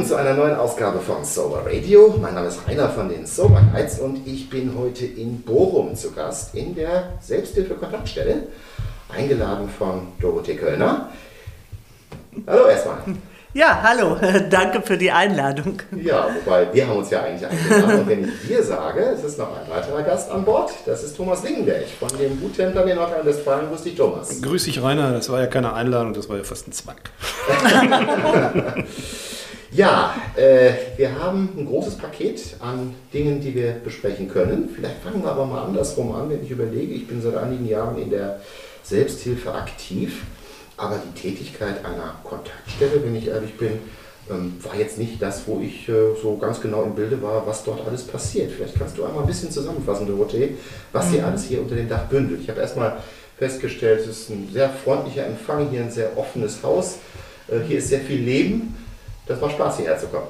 Willkommen zu einer neuen Ausgabe von Sober Radio. Mein Name ist Rainer von den Sober Guides und ich bin heute in Bochum zu Gast in der Selbsthilfe-Kontaktstelle, eingeladen von Dorothee Kölner. Hallo erstmal. Ja, hallo, danke für die Einladung. Ja, wobei wir haben uns ja eigentlich eingeladen und wenn ich wir sage, es ist noch ein weiterer Gast an Bord, das ist Thomas Lingenberg von dem Guttempler in Nordrhein-Westfalen. Grüß dich, Thomas. Grüß dich, Rainer, das war ja keine Einladung, das war ja fast ein Zwang. ja, äh, wir haben ein großes Paket an Dingen, die wir besprechen können. Vielleicht fangen wir aber mal andersrum an, wenn ich überlege, ich bin seit einigen Jahren in der Selbsthilfe aktiv aber die Tätigkeit einer Kontaktstelle, wenn ich ehrlich bin, ähm, war jetzt nicht das, wo ich äh, so ganz genau im Bilde war, was dort alles passiert. Vielleicht kannst du einmal ein bisschen zusammenfassen, Dorothee, was mhm. hier alles hier unter dem Dach bündelt. Ich habe erstmal festgestellt, es ist ein sehr freundlicher Empfang, hier ein sehr offenes Haus, äh, hier ist sehr viel Leben. Das war Spaß, hierher zu kommen.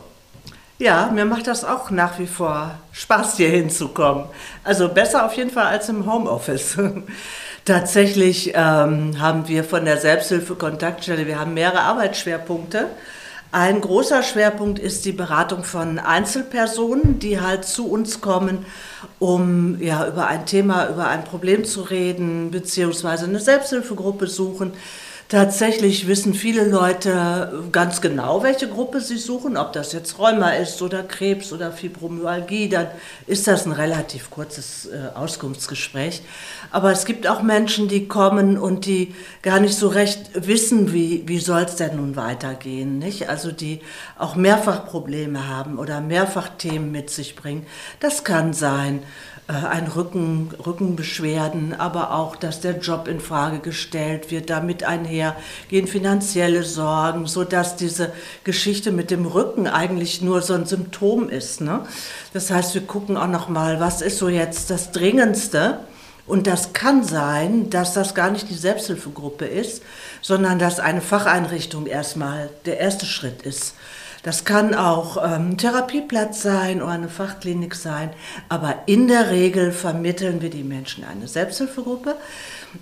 Ja, mir macht das auch nach wie vor Spaß, hier hinzukommen. Also besser auf jeden Fall als im Homeoffice. Tatsächlich ähm, haben wir von der Selbsthilfe-Kontaktstelle, wir haben mehrere Arbeitsschwerpunkte. Ein großer Schwerpunkt ist die Beratung von Einzelpersonen, die halt zu uns kommen, um ja, über ein Thema, über ein Problem zu reden, beziehungsweise eine Selbsthilfegruppe suchen. Tatsächlich wissen viele Leute ganz genau, welche Gruppe sie suchen, ob das jetzt Rheuma ist oder Krebs oder Fibromyalgie, dann ist das ein relativ kurzes äh, Auskunftsgespräch. Aber es gibt auch Menschen, die kommen und die gar nicht so recht wissen, wie, wie soll es denn nun weitergehen. Nicht? Also die auch mehrfach Probleme haben oder mehrfach Themen mit sich bringen. Das kann sein ein Rücken, Rückenbeschwerden, aber auch, dass der Job in Frage gestellt wird. Damit einher gehen finanzielle Sorgen, so dass diese Geschichte mit dem Rücken eigentlich nur so ein Symptom ist. Ne? Das heißt, wir gucken auch noch mal, was ist so jetzt das Dringendste? Und das kann sein, dass das gar nicht die Selbsthilfegruppe ist, sondern dass eine Facheinrichtung erstmal der erste Schritt ist. Das kann auch ähm, Therapieplatz sein oder eine Fachklinik sein, aber in der Regel vermitteln wir die Menschen eine Selbsthilfegruppe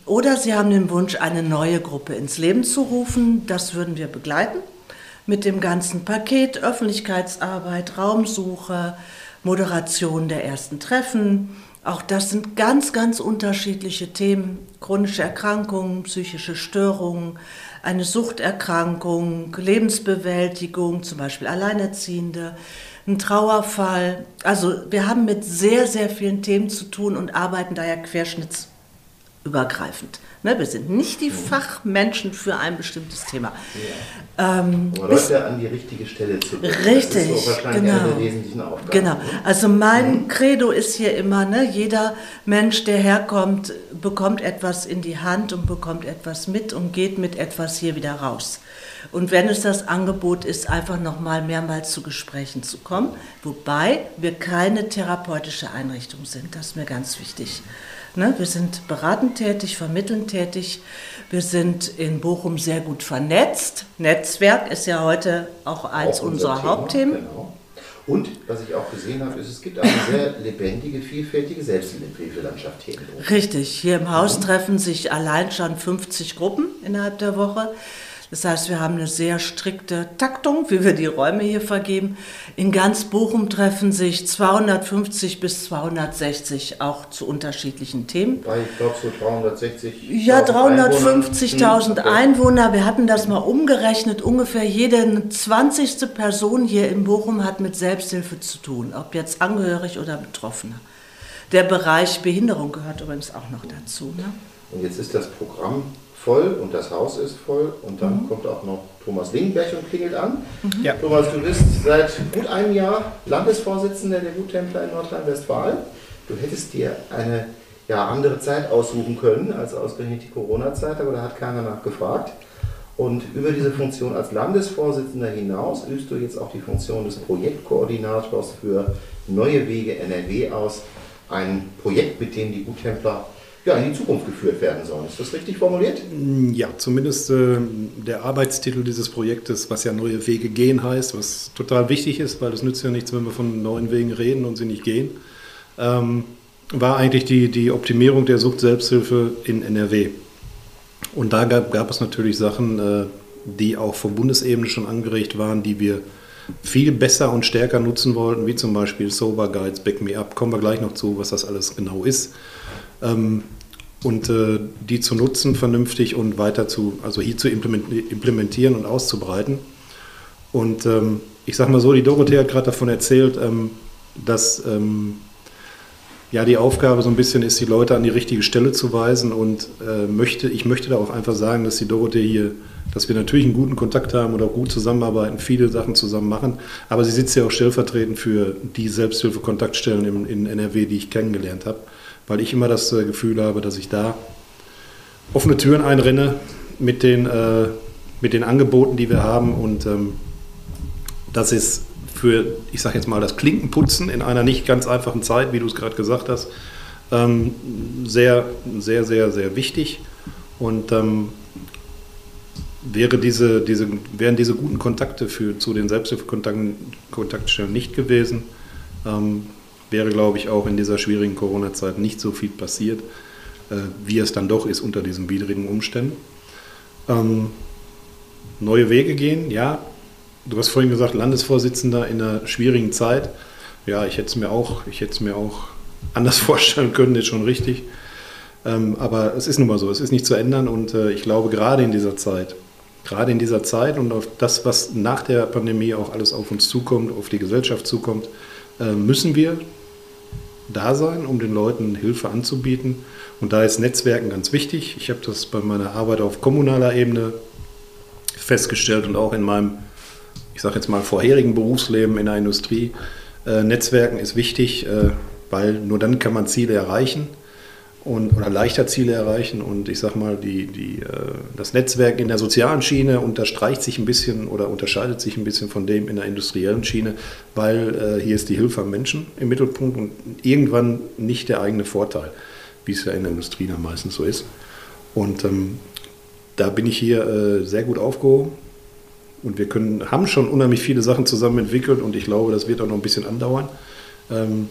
oder sie haben den Wunsch, eine neue Gruppe ins Leben zu rufen. Das würden wir begleiten mit dem ganzen Paket Öffentlichkeitsarbeit, Raumsuche, Moderation der ersten Treffen. Auch das sind ganz, ganz unterschiedliche Themen. Chronische Erkrankungen, psychische Störungen, eine Suchterkrankung, Lebensbewältigung, zum Beispiel Alleinerziehende, ein Trauerfall. Also wir haben mit sehr, sehr vielen Themen zu tun und arbeiten daher querschnittsübergreifend. Ne, wir sind nicht die mhm. Fachmenschen für ein bestimmtes Thema. Ja. Ähm, ja an die richtige Stelle zu. Richtig, das ist so wahrscheinlich genau. eine der wesentlichen Aufgaben. Genau. Ne? Also mein mhm. Credo ist hier immer, ne, jeder Mensch, der herkommt, bekommt etwas in die Hand und bekommt etwas mit und geht mit etwas hier wieder raus. Und wenn es das Angebot ist, einfach nochmal mehrmals zu Gesprächen zu kommen, wobei wir keine therapeutische Einrichtung sind, das ist mir ganz wichtig. Ne? Wir sind beratend tätig, vermittelnd tätig. Wir sind in Bochum sehr gut vernetzt. Netzwerk ist ja heute auch eins auch unserer Thema, Hauptthemen. Genau. Und was ich auch gesehen habe, ist, es gibt eine sehr lebendige, vielfältige Selbsthilfelandschaft hier in Bochum. Richtig, hier im Haus mhm. treffen sich allein schon 50 Gruppen innerhalb der Woche. Das heißt, wir haben eine sehr strikte Taktung, wie wir die Räume hier vergeben. In ganz Bochum treffen sich 250 bis 260 auch zu unterschiedlichen Themen. Ich glaube so 360. Ja, 350.000 Einwohner. Einwohner. Wir hatten das mal umgerechnet. Ungefähr jede 20. Person hier in Bochum hat mit Selbsthilfe zu tun, ob jetzt angehörig oder Betroffener. Der Bereich Behinderung gehört übrigens auch noch dazu. Ne? Und jetzt ist das Programm voll und das Haus ist voll und dann mhm. kommt auch noch Thomas Lingenberg und klingelt an. Mhm. Ja. Thomas, du bist seit gut einem Jahr Landesvorsitzender der Guttempler in Nordrhein-Westfalen. Du hättest dir eine ja, andere Zeit aussuchen können als ausgerechnet die Corona-Zeit, aber da hat keiner nachgefragt. Und über diese Funktion als Landesvorsitzender hinaus übst du jetzt auch die Funktion des Projektkoordinators für Neue Wege NRW aus. Ein Projekt, mit dem die Guttempler ja, in die Zukunft geführt werden sollen. Ist das richtig formuliert? Ja, zumindest äh, der Arbeitstitel dieses Projektes, was ja neue Wege gehen heißt, was total wichtig ist, weil es nützt ja nichts, wenn wir von neuen Wegen reden und sie nicht gehen, ähm, war eigentlich die, die Optimierung der Sucht-Selbsthilfe in NRW. Und da gab, gab es natürlich Sachen, äh, die auch von Bundesebene schon angeregt waren, die wir viel besser und stärker nutzen wollten, wie zum Beispiel Sober Guides, Back Me Up, kommen wir gleich noch zu, was das alles genau ist. Ähm, und äh, die zu nutzen vernünftig und weiter zu, also hier zu implementieren und auszubreiten. Und ähm, ich sage mal so, die Dorothee hat gerade davon erzählt, ähm, dass ähm, ja die Aufgabe so ein bisschen ist, die Leute an die richtige Stelle zu weisen und äh, möchte, ich möchte da auch einfach sagen, dass die Dorothee hier, dass wir natürlich einen guten Kontakt haben oder gut zusammenarbeiten, viele Sachen zusammen machen, aber sie sitzt ja auch stellvertretend für die Selbsthilfe-Kontaktstellen in, in NRW, die ich kennengelernt habe, weil ich immer das äh, Gefühl habe, dass ich da offene Türen einrenne mit den, äh, mit den Angeboten, die wir haben und ähm, das ist für, ich sage jetzt mal, das Klinkenputzen in einer nicht ganz einfachen Zeit, wie du es gerade gesagt hast, ähm, sehr, sehr, sehr, sehr wichtig. Und ähm, wäre diese, diese, wären diese guten Kontakte für, zu den Selbsthilfekontaktstellen nicht gewesen, ähm, wäre, glaube ich, auch in dieser schwierigen Corona-Zeit nicht so viel passiert, äh, wie es dann doch ist unter diesen widrigen Umständen. Ähm, neue Wege gehen, ja, Du hast vorhin gesagt, Landesvorsitzender in einer schwierigen Zeit. Ja, ich hätte es mir auch, ich hätte es mir auch anders vorstellen können, ist schon richtig. Ähm, aber es ist nun mal so, es ist nicht zu ändern und äh, ich glaube, gerade in dieser Zeit, gerade in dieser Zeit und auf das, was nach der Pandemie auch alles auf uns zukommt, auf die Gesellschaft zukommt, äh, müssen wir da sein, um den Leuten Hilfe anzubieten. Und da ist Netzwerken ganz wichtig. Ich habe das bei meiner Arbeit auf kommunaler Ebene festgestellt und auch in meinem ich sage jetzt mal, vorherigen Berufsleben in der Industrie. Äh, Netzwerken ist wichtig, äh, weil nur dann kann man Ziele erreichen und, oder leichter Ziele erreichen. Und ich sage mal, die, die, äh, das Netzwerk in der sozialen Schiene unterstreicht sich ein bisschen oder unterscheidet sich ein bisschen von dem in der industriellen Schiene, weil äh, hier ist die Hilfe am Menschen im Mittelpunkt und irgendwann nicht der eigene Vorteil, wie es ja in der Industrie dann meistens so ist. Und ähm, da bin ich hier äh, sehr gut aufgehoben und wir können, haben schon unheimlich viele Sachen zusammen entwickelt und ich glaube, das wird auch noch ein bisschen andauern. Ähm,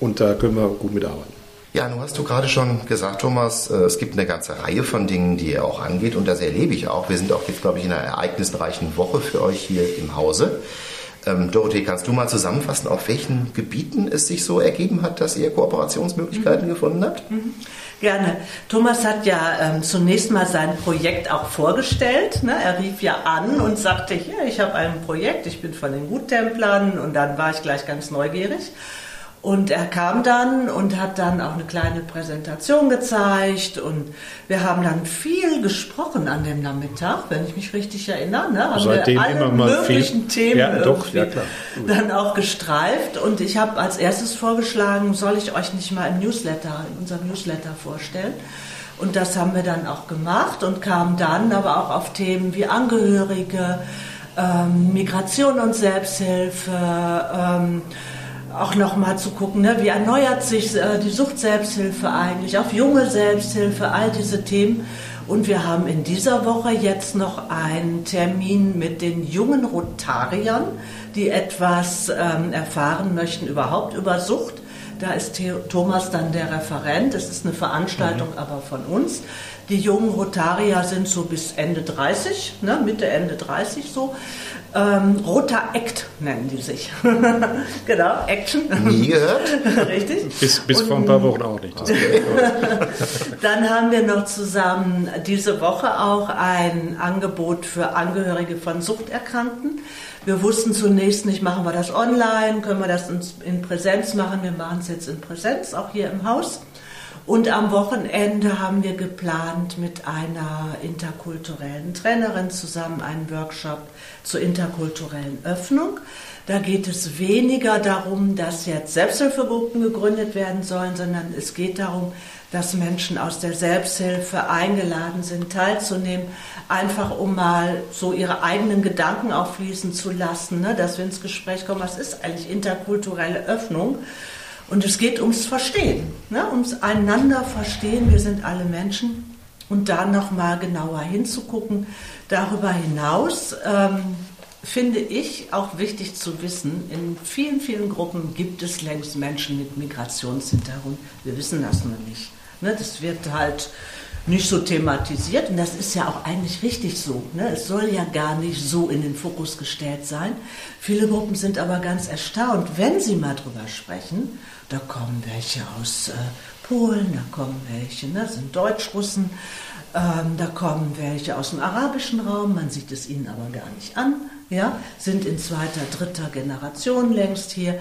und da können wir gut mitarbeiten. Ja, nun hast du gerade schon gesagt, Thomas, äh, es gibt eine ganze Reihe von Dingen, die ihr auch angeht und das erlebe ich auch. Wir sind auch jetzt, glaube ich, in einer ereignisreichen Woche für euch hier im Hause. Ähm, Dorothee, kannst du mal zusammenfassen, auf welchen Gebieten es sich so ergeben hat, dass ihr Kooperationsmöglichkeiten mhm. gefunden habt? Mhm. Gerne. Thomas hat ja ähm, zunächst mal sein Projekt auch vorgestellt. Ne? Er rief ja an und sagte, hier, ich habe ein Projekt, ich bin von den Guttemplern und dann war ich gleich ganz neugierig. Und er kam dann und hat dann auch eine kleine Präsentation gezeigt und wir haben dann viel gesprochen an dem Nachmittag, wenn ich mich richtig erinnere. Ne? Haben Seitdem wir alle mal möglichen viel. Themen ja, doch, ja, dann auch gestreift und ich habe als erstes vorgeschlagen, soll ich euch nicht mal im Newsletter, in unserem Newsletter vorstellen. Und das haben wir dann auch gemacht und kamen dann aber auch auf Themen wie Angehörige, ähm, Migration und Selbsthilfe, ähm, auch nochmal zu gucken, ne, wie erneuert sich äh, die Sucht-Selbsthilfe eigentlich, auf junge Selbsthilfe, all diese Themen. Und wir haben in dieser Woche jetzt noch einen Termin mit den jungen Rotariern, die etwas ähm, erfahren möchten überhaupt über Sucht. Da ist Thomas dann der Referent. Es ist eine Veranstaltung mhm. aber von uns. Die jungen Rotarier sind so bis Ende 30, ne, Mitte, Ende 30 so. Ähm, Roter Act nennen die sich. genau, Action. Nie gehört. Richtig. Bis, bis vor ein paar Wochen auch nicht. Okay. Dann haben wir noch zusammen diese Woche auch ein Angebot für Angehörige von Suchterkrankten. Wir wussten zunächst nicht, machen wir das online, können wir das in Präsenz machen. Wir machen es jetzt in Präsenz, auch hier im Haus. Und am Wochenende haben wir geplant, mit einer interkulturellen Trainerin zusammen einen Workshop zur interkulturellen Öffnung. Da geht es weniger darum, dass jetzt Selbsthilfegruppen gegründet werden sollen, sondern es geht darum, dass Menschen aus der Selbsthilfe eingeladen sind, teilzunehmen, einfach um mal so ihre eigenen Gedanken auffließen zu lassen, ne? dass wir ins Gespräch kommen, was ist eigentlich interkulturelle Öffnung? Und es geht ums Verstehen, ne? ums einander verstehen. Wir sind alle Menschen. Und da nochmal genauer hinzugucken. Darüber hinaus ähm, finde ich auch wichtig zu wissen, in vielen, vielen Gruppen gibt es längst Menschen mit Migrationshintergrund. Wir wissen das nur nicht. Ne? Das wird halt nicht so thematisiert. Und das ist ja auch eigentlich richtig so. Ne? Es soll ja gar nicht so in den Fokus gestellt sein. Viele Gruppen sind aber ganz erstaunt, wenn sie mal drüber sprechen. Da kommen welche aus äh, Polen, da kommen welche, ne? sind Deutschrussen, ähm, da kommen welche aus dem arabischen Raum, man sieht es ihnen aber gar nicht an. Ja, sind in zweiter, dritter Generation längst hier.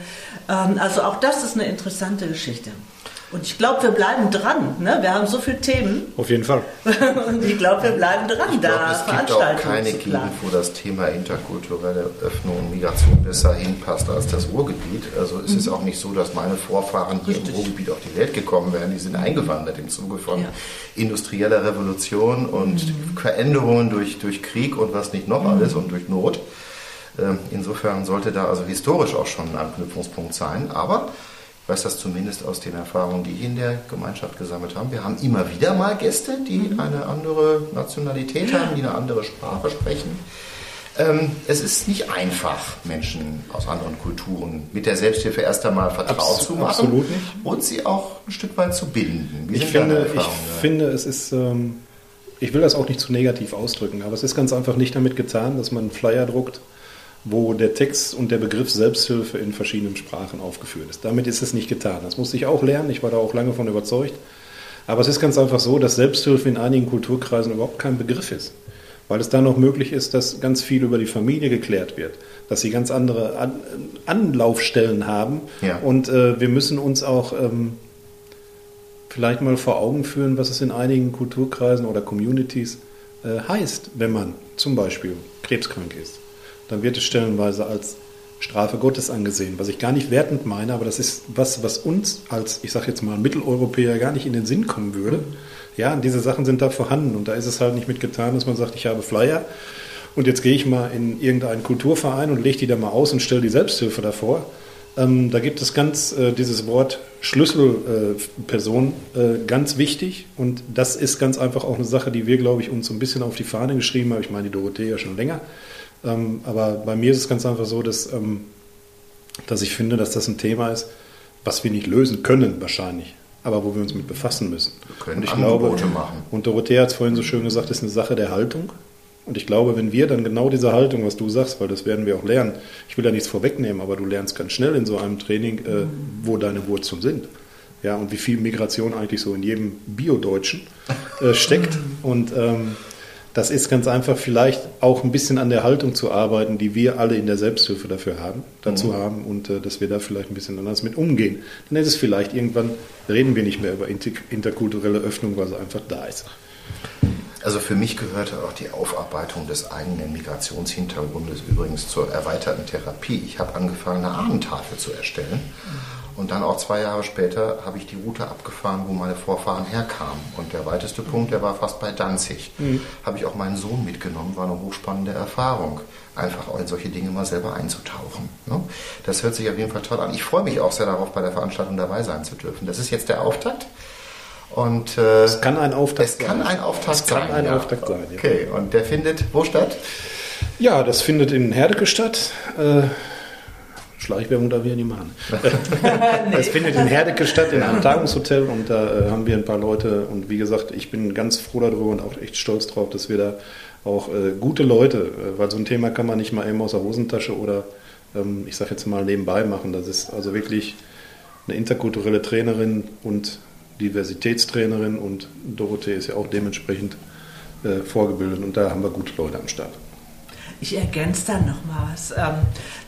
Ähm, also auch das ist eine interessante Geschichte. Und ich glaube, wir bleiben dran. Ne? Wir haben so viele Themen. Auf jeden Fall. und ich glaube, wir bleiben dran, ich da es gibt auch keine Gegend, wo das Thema interkulturelle Öffnung und Migration besser hinpasst als das Ruhrgebiet. Also es mhm. ist auch nicht so, dass meine Vorfahren hier Richtig. im Ruhrgebiet auf die Welt gekommen wären. Die sind eingewandert im Zuge von ja. industrieller Revolution und mhm. Veränderungen durch, durch Krieg und was nicht noch mhm. alles und durch Not. Ähm, insofern sollte da also historisch auch schon ein Anknüpfungspunkt sein. Aber weiß das zumindest aus den Erfahrungen, die ich in der Gemeinschaft gesammelt habe. Wir haben immer wieder mal Gäste, die mhm. eine andere Nationalität haben, die eine andere Sprache sprechen. Ähm, es ist nicht einfach, Menschen aus anderen Kulturen mit der Selbsthilfe erst einmal vertraut Abs zu machen absolut nicht. und sie auch ein Stück weit zu binden. Wie ich finde, ich finde, es ist, ähm, ich will das auch nicht zu negativ ausdrücken, aber es ist ganz einfach nicht damit getan, dass man einen Flyer druckt wo der Text und der Begriff Selbsthilfe in verschiedenen Sprachen aufgeführt ist. Damit ist es nicht getan. Das musste ich auch lernen, ich war da auch lange von überzeugt. Aber es ist ganz einfach so, dass Selbsthilfe in einigen Kulturkreisen überhaupt kein Begriff ist. Weil es dann noch möglich ist, dass ganz viel über die Familie geklärt wird, dass sie ganz andere An Anlaufstellen haben. Ja. Und äh, wir müssen uns auch ähm, vielleicht mal vor Augen führen, was es in einigen Kulturkreisen oder Communities äh, heißt, wenn man zum Beispiel krebskrank ist dann wird es stellenweise als Strafe Gottes angesehen, was ich gar nicht wertend meine, aber das ist was, was uns als, ich sage jetzt mal, Mitteleuropäer gar nicht in den Sinn kommen würde. Ja, diese Sachen sind da vorhanden und da ist es halt nicht mit getan, dass man sagt, ich habe Flyer und jetzt gehe ich mal in irgendeinen Kulturverein und lege die da mal aus und stelle die Selbsthilfe davor. Ähm, da gibt es ganz äh, dieses Wort Schlüsselperson äh, äh, ganz wichtig und das ist ganz einfach auch eine Sache, die wir, glaube ich, uns so ein bisschen auf die Fahne geschrieben haben. Ich meine, die Dorothea schon länger. Ähm, aber bei mir ist es ganz einfach so, dass, ähm, dass ich finde, dass das ein Thema ist, was wir nicht lösen können wahrscheinlich, aber wo wir uns mit befassen müssen. Wir können und ich Angebote glaube, machen. Und Dorothea hat es vorhin so schön gesagt, ist eine Sache der Haltung. Und ich glaube, wenn wir dann genau diese Haltung, was du sagst, weil das werden wir auch lernen, ich will da nichts vorwegnehmen, aber du lernst ganz schnell in so einem Training, äh, wo deine Wurzeln sind. Ja, und wie viel Migration eigentlich so in jedem Bio-Deutschen äh, steckt. Und ähm, das ist ganz einfach vielleicht auch ein bisschen an der Haltung zu arbeiten, die wir alle in der Selbsthilfe dafür haben, dazu mhm. haben und äh, dass wir da vielleicht ein bisschen anders mit umgehen. Dann ist es vielleicht irgendwann, reden wir nicht mehr über interkulturelle Öffnung, weil sie einfach da ist. Also für mich gehörte auch die Aufarbeitung des eigenen Migrationshintergrundes übrigens zur erweiterten Therapie. Ich habe angefangen, eine Ahnentafel zu erstellen. Und dann auch zwei Jahre später habe ich die Route abgefahren, wo meine Vorfahren herkamen. Und der weiteste Punkt, der war fast bei Danzig. Mhm. Habe ich auch meinen Sohn mitgenommen, war eine hochspannende Erfahrung, einfach in solche Dinge mal selber einzutauchen. Ne? Das hört sich auf jeden Fall toll an. Ich freue mich auch sehr darauf, bei der Veranstaltung dabei sein zu dürfen. Das ist jetzt der Auftakt. Und, äh, es kann ein Auftakt es sein. Kann ein Auftakt es kann ein ja. Auftakt sein. Ja. Okay, und der findet wo statt? Ja, das findet in Herdecke statt. Äh, Schleichwerbung darf ich ja nicht machen. nee. Es findet in Herdecke statt, in einem Tagungshotel und da äh, haben wir ein paar Leute und wie gesagt, ich bin ganz froh darüber und auch echt stolz drauf, dass wir da auch äh, gute Leute, äh, weil so ein Thema kann man nicht mal eben aus der Hosentasche oder ähm, ich sage jetzt mal nebenbei machen. Das ist also wirklich eine interkulturelle Trainerin und Diversitätstrainerin und Dorothee ist ja auch dementsprechend äh, vorgebildet und da haben wir gute Leute am Start. Ich ergänze dann noch mal was. Ähm,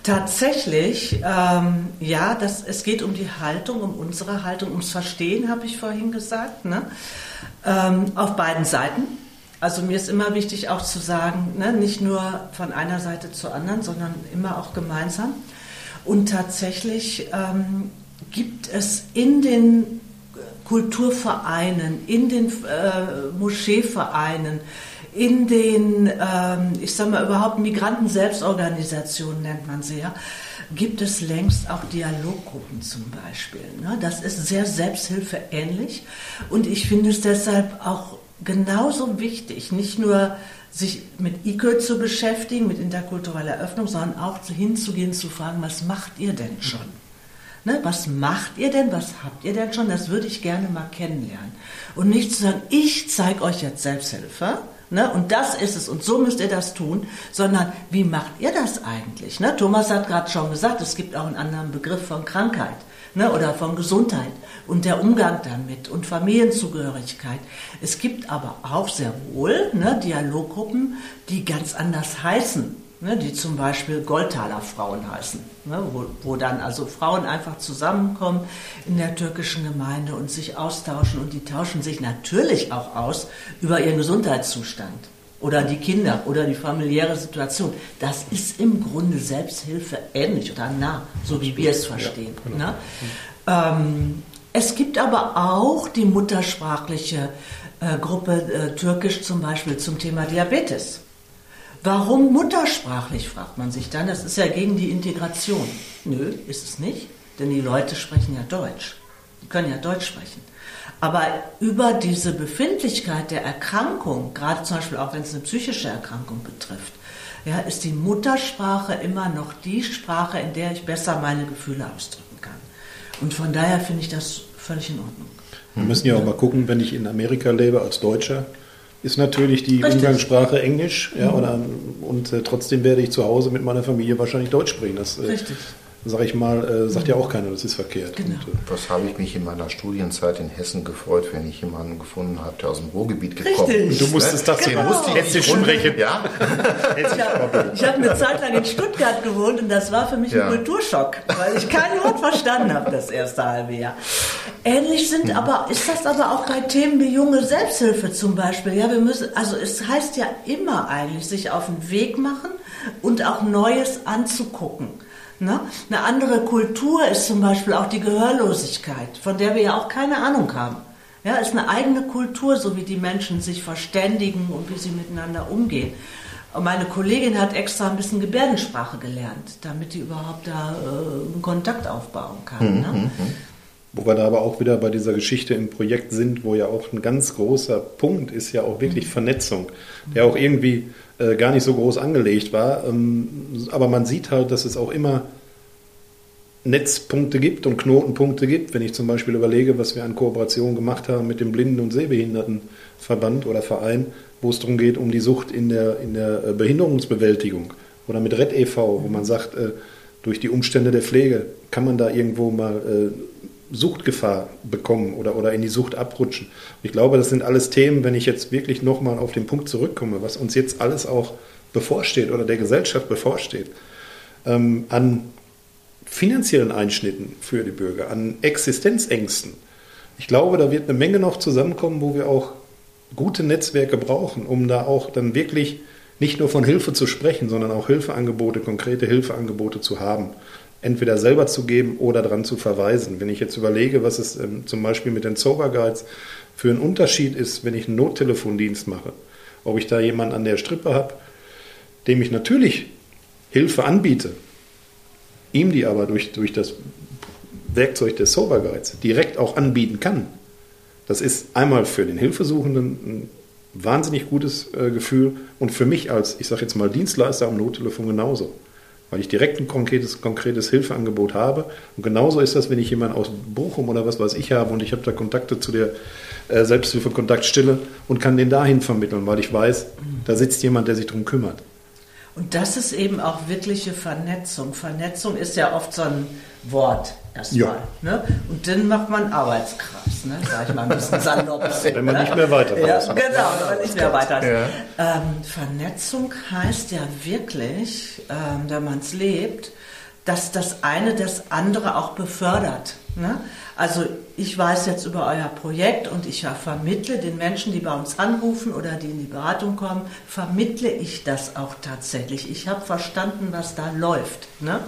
tatsächlich, ähm, ja, das, es geht um die Haltung, um unsere Haltung, ums Verstehen, habe ich vorhin gesagt, ne? Ähm, auf beiden Seiten. Also mir ist immer wichtig auch zu sagen, ne, nicht nur von einer Seite zur anderen, sondern immer auch gemeinsam. Und tatsächlich ähm, gibt es in den Kulturvereinen, in den äh, Moscheevereinen, in den, ähm, ich sag mal, überhaupt Migranten-Selbstorganisationen nennt man sie ja, gibt es längst auch Dialoggruppen zum Beispiel. Ne? Das ist sehr selbsthilfeähnlich und ich finde es deshalb auch genauso wichtig, nicht nur sich mit IKÖ zu beschäftigen, mit interkultureller Öffnung, sondern auch hinzugehen, zu fragen, was macht ihr denn schon? Ne, was macht ihr denn? Was habt ihr denn schon? Das würde ich gerne mal kennenlernen. Und nicht zu sagen, ich zeige euch jetzt Selbsthilfe. Ne, und das ist es und so müsst ihr das tun, sondern wie macht ihr das eigentlich? Ne? Thomas hat gerade schon gesagt, es gibt auch einen anderen Begriff von Krankheit ne, oder von Gesundheit und der Umgang damit und Familienzugehörigkeit. Es gibt aber auch sehr wohl ne, Dialoggruppen, die ganz anders heißen ne, die zum Beispiel Goldtaler Frauen heißen, ne, wo, wo, dann also Frauen einfach zusammenkommen in der türkischen Gemeinde und sich austauschen und die tauschen sich natürlich auch aus über ihren Gesundheitszustand oder die Kinder oder die familiäre Situation. Das ist im Grunde Selbsthilfe ähnlich oder nah, so wie wir es verstehen. Ja, genau. ne? ähm, es gibt aber auch die muttersprachliche äh, Gruppe äh, Türkisch zum Beispiel zum Thema Diabetes. Warum muttersprachlich, fragt man sich dann. Das ist ja gegen die Integration. Nö, ist es nicht, denn die Leute sprechen ja Deutsch. Die können ja Deutsch sprechen. Aber über diese Befindlichkeit der Erkrankung, gerade zum Beispiel auch wenn es eine psychische Erkrankung betrifft, ja, ist die Muttersprache immer noch die Sprache, in der ich besser meine Gefühle ausdrücken kann. Und von daher finde ich das völlig in Ordnung. Wir müssen ja auch mal gucken, wenn ich in Amerika lebe als Deutscher, ist natürlich die Richtig. Umgangssprache Englisch. Ja, mhm. oder, und äh, trotzdem werde ich zu Hause mit meiner Familie wahrscheinlich Deutsch sprechen. Das, äh, Richtig sag ich mal, äh, sagt ja auch keiner, das ist verkehrt. Genau. Und, äh, Was habe ich mich in meiner Studienzeit in Hessen gefreut, wenn ich jemanden gefunden habe, der aus dem Ruhrgebiet gekommen Richtig. ist. Du musstest ne? das genau. musste Hessisch sprechen. Ja? ich habe hab eine Zeit lang in Stuttgart gewohnt und das war für mich ja. ein Kulturschock, weil ich kein Wort verstanden habe das erste halbe Jahr. Ähnlich sind hm. aber, ist das aber auch bei Themen wie junge Selbsthilfe zum Beispiel. Ja, wir müssen, also es heißt ja immer eigentlich, sich auf den Weg machen und auch Neues anzugucken. Ne? Eine andere Kultur ist zum Beispiel auch die Gehörlosigkeit, von der wir ja auch keine Ahnung haben. Ja, ist eine eigene Kultur, so wie die Menschen sich verständigen und wie sie miteinander umgehen. Und meine Kollegin hat extra ein bisschen Gebärdensprache gelernt, damit die überhaupt da äh, einen Kontakt aufbauen kann. Mhm, ne? Mhm, mhm. Wo wir da aber auch wieder bei dieser Geschichte im Projekt sind, wo ja auch ein ganz großer Punkt ist ja auch wirklich mhm. Vernetzung, der auch irgendwie äh, gar nicht so groß angelegt war. Ähm, aber man sieht halt, dass es auch immer Netzpunkte gibt und Knotenpunkte gibt. Wenn ich zum Beispiel überlege, was wir an Kooperation gemacht haben mit dem Blinden- und Sehbehindertenverband oder Verein, wo es darum geht, um die Sucht in der, in der äh, Behinderungsbewältigung. Oder mit Red e.V., wo man sagt, äh, durch die Umstände der Pflege kann man da irgendwo mal Suchtgefahr bekommen oder, oder in die Sucht abrutschen. Ich glaube, das sind alles Themen, wenn ich jetzt wirklich nochmal auf den Punkt zurückkomme, was uns jetzt alles auch bevorsteht oder der Gesellschaft bevorsteht, ähm, an finanziellen Einschnitten für die Bürger, an Existenzängsten. Ich glaube, da wird eine Menge noch zusammenkommen, wo wir auch gute Netzwerke brauchen, um da auch dann wirklich nicht nur von Hilfe zu sprechen, sondern auch Hilfeangebote, konkrete Hilfeangebote zu haben entweder selber zu geben oder daran zu verweisen. Wenn ich jetzt überlege, was es ähm, zum Beispiel mit den Sober Guides für einen Unterschied ist, wenn ich einen Nottelefondienst mache, ob ich da jemanden an der Strippe habe, dem ich natürlich Hilfe anbiete, ihm die aber durch, durch das Werkzeug des Sober Guides direkt auch anbieten kann. Das ist einmal für den Hilfesuchenden ein wahnsinnig gutes äh, Gefühl und für mich als, ich sage jetzt mal, Dienstleister am Nottelefon genauso weil ich direkt ein konkretes, konkretes Hilfeangebot habe. Und genauso ist das, wenn ich jemanden aus Bochum oder was weiß ich habe und ich habe da Kontakte zu der äh, Selbsthilfe-Kontaktstelle und kann den dahin vermitteln, weil ich weiß, da sitzt jemand, der sich darum kümmert. Und das ist eben auch wirkliche Vernetzung. Vernetzung ist ja oft so ein Wort erstmal. Ja. Ne? Und dann macht man Arbeitskreis, ne? sag ich mal ein bisschen salopp. wenn man nicht mehr weiter weiß. Ja, genau, wenn man nicht mehr weiter ja. ähm, Vernetzung heißt ja wirklich, ähm, wenn man es lebt, dass das eine das andere auch befördert. Ne? Also ich weiß jetzt über euer Projekt und ich vermittle den Menschen, die bei uns anrufen oder die in die Beratung kommen, vermittle ich das auch tatsächlich. Ich habe verstanden, was da läuft. Ne?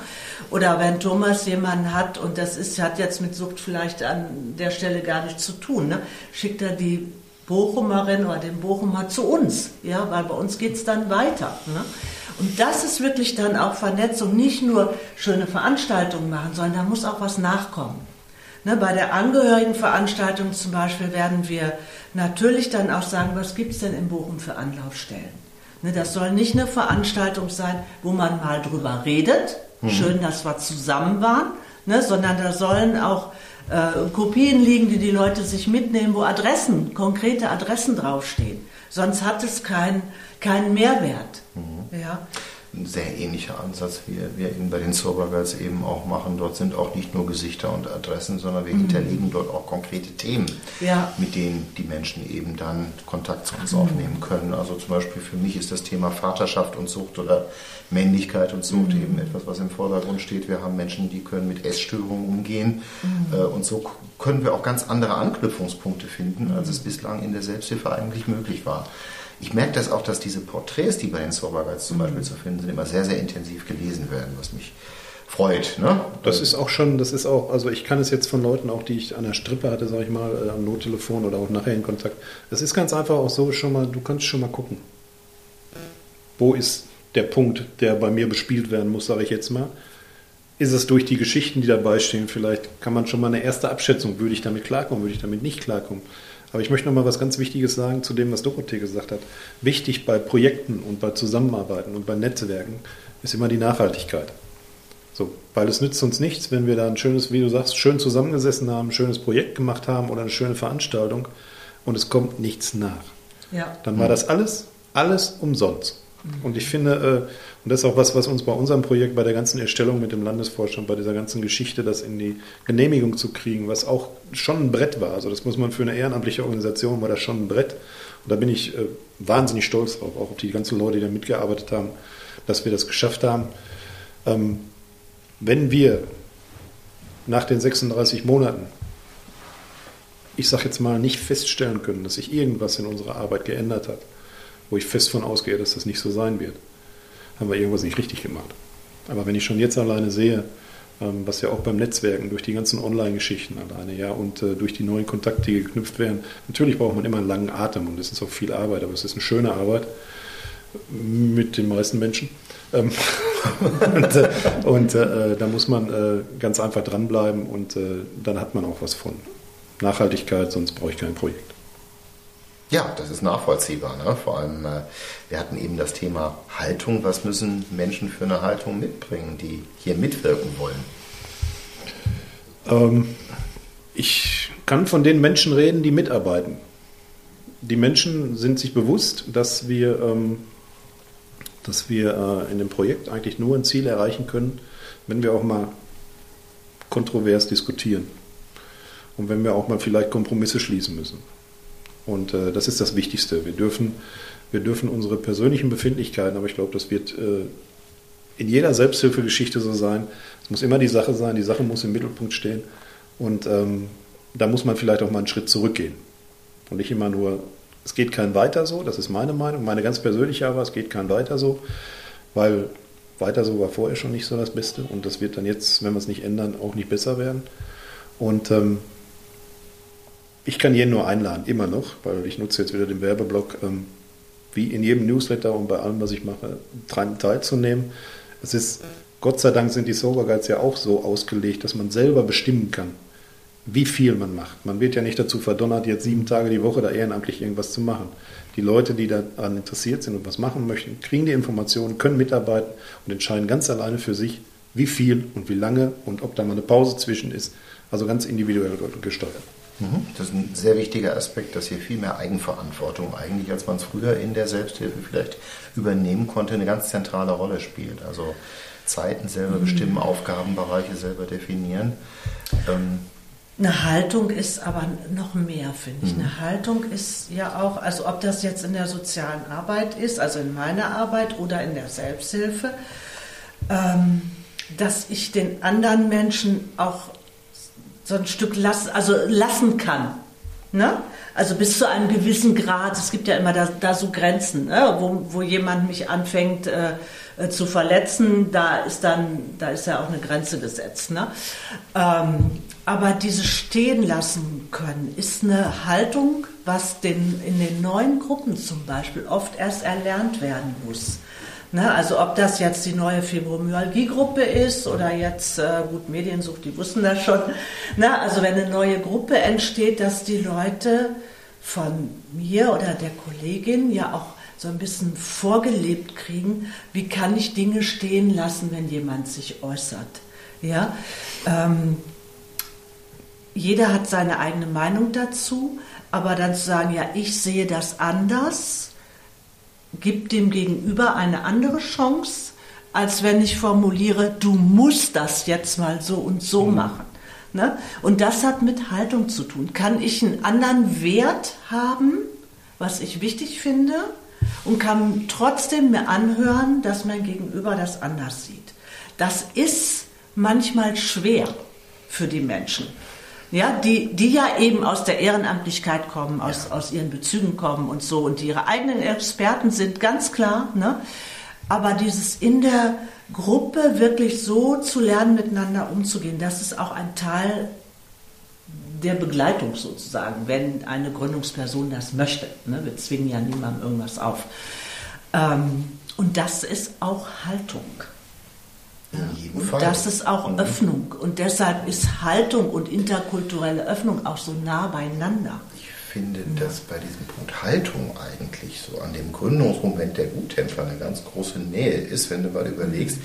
Oder wenn Thomas jemanden hat und das ist, hat jetzt mit Sucht vielleicht an der Stelle gar nichts zu tun, ne? schickt er die Bochumerin oder den Bochumer zu uns, ja, weil bei uns geht es dann weiter. Ne? Und das ist wirklich dann auch Vernetzung, nicht nur schöne Veranstaltungen machen, sondern da muss auch was nachkommen. Ne, bei der Angehörigenveranstaltung zum Beispiel werden wir natürlich dann auch sagen, was gibt es denn in Bochum für Anlaufstellen? Ne, das soll nicht eine Veranstaltung sein, wo man mal drüber redet, mhm. schön, dass wir zusammen waren, ne, sondern da sollen auch äh, Kopien liegen, die die Leute sich mitnehmen, wo Adressen, konkrete Adressen draufstehen. Sonst hat es keinen kein Mehrwert. Ja ein sehr ähnlicher Ansatz, wie wir eben bei den Sober Girls eben auch machen. Dort sind auch nicht nur Gesichter und Adressen, sondern wir mhm. hinterlegen dort auch konkrete Themen, ja. mit denen die Menschen eben dann Kontakt zu uns mhm. aufnehmen können. Also zum Beispiel für mich ist das Thema Vaterschaft und Sucht oder Männlichkeit und Sucht mhm. eben etwas, was im Vordergrund steht. Wir haben Menschen, die können mit Essstörungen umgehen mhm. äh, und so können wir auch ganz andere Anknüpfungspunkte finden, als es mhm. bislang in der Selbsthilfe eigentlich möglich war. Ich merke das auch, dass diese Porträts, die bei den Sober Guides zum mhm. Beispiel zu finden sind, immer sehr, sehr intensiv gelesen werden, was mich freut. Ne? Das ist auch schon, das ist auch, also ich kann es jetzt von Leuten auch, die ich an der Strippe hatte, sage ich mal, äh, am Nottelefon oder auch nachher in Kontakt. Es ist ganz einfach auch so schon mal, du kannst schon mal gucken. Wo ist der Punkt, der bei mir bespielt werden muss, sage ich jetzt mal. Ist es durch die Geschichten, die dabei stehen, vielleicht kann man schon mal eine erste Abschätzung, würde ich damit klarkommen, würde ich damit nicht klarkommen. Aber ich möchte noch mal was ganz Wichtiges sagen zu dem, was Dorothee gesagt hat. Wichtig bei Projekten und bei Zusammenarbeiten und bei Netzwerken ist immer die Nachhaltigkeit. So, weil es nützt uns nichts, wenn wir da ein schönes, wie du sagst, schön zusammengesessen haben, ein schönes Projekt gemacht haben oder eine schöne Veranstaltung und es kommt nichts nach. Ja. Dann war das alles, alles umsonst. Und ich finde, äh, und das ist auch was, was uns bei unserem Projekt, bei der ganzen Erstellung mit dem Landesvorstand, bei dieser ganzen Geschichte, das in die Genehmigung zu kriegen, was auch schon ein Brett war. Also das muss man für eine ehrenamtliche Organisation, war das schon ein Brett. Und da bin ich äh, wahnsinnig stolz drauf, auch auf die ganzen Leute, die da mitgearbeitet haben, dass wir das geschafft haben. Ähm, wenn wir nach den 36 Monaten, ich sage jetzt mal, nicht feststellen können, dass sich irgendwas in unserer Arbeit geändert hat, wo ich fest von ausgehe, dass das nicht so sein wird, haben wir irgendwas nicht richtig gemacht. Aber wenn ich schon jetzt alleine sehe, ähm, was ja auch beim Netzwerken durch die ganzen Online-Geschichten alleine, ja, und äh, durch die neuen Kontakte, die geknüpft werden, natürlich braucht man immer einen langen Atem und es ist auch viel Arbeit, aber es ist eine schöne Arbeit mit den meisten Menschen. Ähm, und, äh, und äh, da muss man äh, ganz einfach dranbleiben und äh, dann hat man auch was von Nachhaltigkeit, sonst brauche ich kein Projekt. Ja, das ist nachvollziehbar. Ne? Vor allem, äh, wir hatten eben das Thema Haltung. Was müssen Menschen für eine Haltung mitbringen, die hier mitwirken wollen? Ähm, ich kann von den Menschen reden, die mitarbeiten. Die Menschen sind sich bewusst, dass wir, ähm, dass wir äh, in dem Projekt eigentlich nur ein Ziel erreichen können, wenn wir auch mal kontrovers diskutieren und wenn wir auch mal vielleicht Kompromisse schließen müssen. Und äh, das ist das Wichtigste. Wir dürfen, wir dürfen unsere persönlichen Befindlichkeiten, aber ich glaube, das wird äh, in jeder Selbsthilfegeschichte so sein. Es muss immer die Sache sein, die Sache muss im Mittelpunkt stehen. Und ähm, da muss man vielleicht auch mal einen Schritt zurückgehen. Und nicht immer nur, es geht kein weiter so, das ist meine Meinung, meine ganz persönliche aber, es geht kein weiter so, weil weiter so war vorher schon nicht so das Beste und das wird dann jetzt, wenn wir es nicht ändern, auch nicht besser werden. Und ähm, ich kann jeden nur einladen, immer noch, weil ich nutze jetzt wieder den Werbeblock, ähm, wie in jedem Newsletter und bei allem, was ich mache, daran teilzunehmen. Es ist, Gott sei Dank sind die Sober Guides ja auch so ausgelegt, dass man selber bestimmen kann, wie viel man macht. Man wird ja nicht dazu verdonnert, jetzt sieben Tage die Woche da ehrenamtlich irgendwas zu machen. Die Leute, die daran interessiert sind und was machen möchten, kriegen die Informationen, können mitarbeiten und entscheiden ganz alleine für sich, wie viel und wie lange und ob da mal eine Pause zwischen ist. Also ganz individuell gesteuert. Mhm. Das ist ein sehr wichtiger Aspekt, dass hier viel mehr Eigenverantwortung eigentlich, als man es früher in der Selbsthilfe vielleicht übernehmen konnte, eine ganz zentrale Rolle spielt. Also Zeiten selber mhm. bestimmen, Aufgabenbereiche selber definieren. Ähm, eine Haltung ist aber noch mehr, finde ich. Mhm. Eine Haltung ist ja auch, also ob das jetzt in der sozialen Arbeit ist, also in meiner Arbeit oder in der Selbsthilfe, ähm, dass ich den anderen Menschen auch so ein Stück lassen, also lassen kann. Ne? Also bis zu einem gewissen Grad, es gibt ja immer da, da so Grenzen, ne? wo, wo jemand mich anfängt äh, äh, zu verletzen, da ist dann, da ist ja auch eine Grenze gesetzt. Ne? Ähm, aber dieses Stehen lassen können ist eine Haltung, was den, in den neuen Gruppen zum Beispiel oft erst erlernt werden muss. Ne, also ob das jetzt die neue Fibromyalgie-Gruppe ist oder jetzt, äh, gut, Mediensucht, die wussten das schon. Ne, also wenn eine neue Gruppe entsteht, dass die Leute von mir oder der Kollegin ja auch so ein bisschen vorgelebt kriegen, wie kann ich Dinge stehen lassen, wenn jemand sich äußert. Ja, ähm, jeder hat seine eigene Meinung dazu, aber dann zu sagen, ja, ich sehe das anders, gibt dem Gegenüber eine andere Chance, als wenn ich formuliere, du musst das jetzt mal so und so mhm. machen. Ne? Und das hat mit Haltung zu tun. Kann ich einen anderen Wert haben, was ich wichtig finde, und kann trotzdem mir anhören, dass mein Gegenüber das anders sieht. Das ist manchmal schwer für die Menschen. Ja, die, die ja eben aus der Ehrenamtlichkeit kommen, aus, ja. aus ihren Bezügen kommen und so und die ihre eigenen Experten sind, ganz klar. Ne? Aber dieses in der Gruppe wirklich so zu lernen, miteinander umzugehen, das ist auch ein Teil der Begleitung sozusagen, wenn eine Gründungsperson das möchte. Ne? Wir zwingen ja niemandem irgendwas auf. Ähm, und das ist auch Haltung. In Fall. Das ist auch mhm. Öffnung. Und deshalb ist Haltung und interkulturelle Öffnung auch so nah beieinander. Ich finde, dass bei diesem Punkt Haltung eigentlich so an dem Gründungsmoment der Guttempler eine ganz große Nähe ist, wenn du mal überlegst.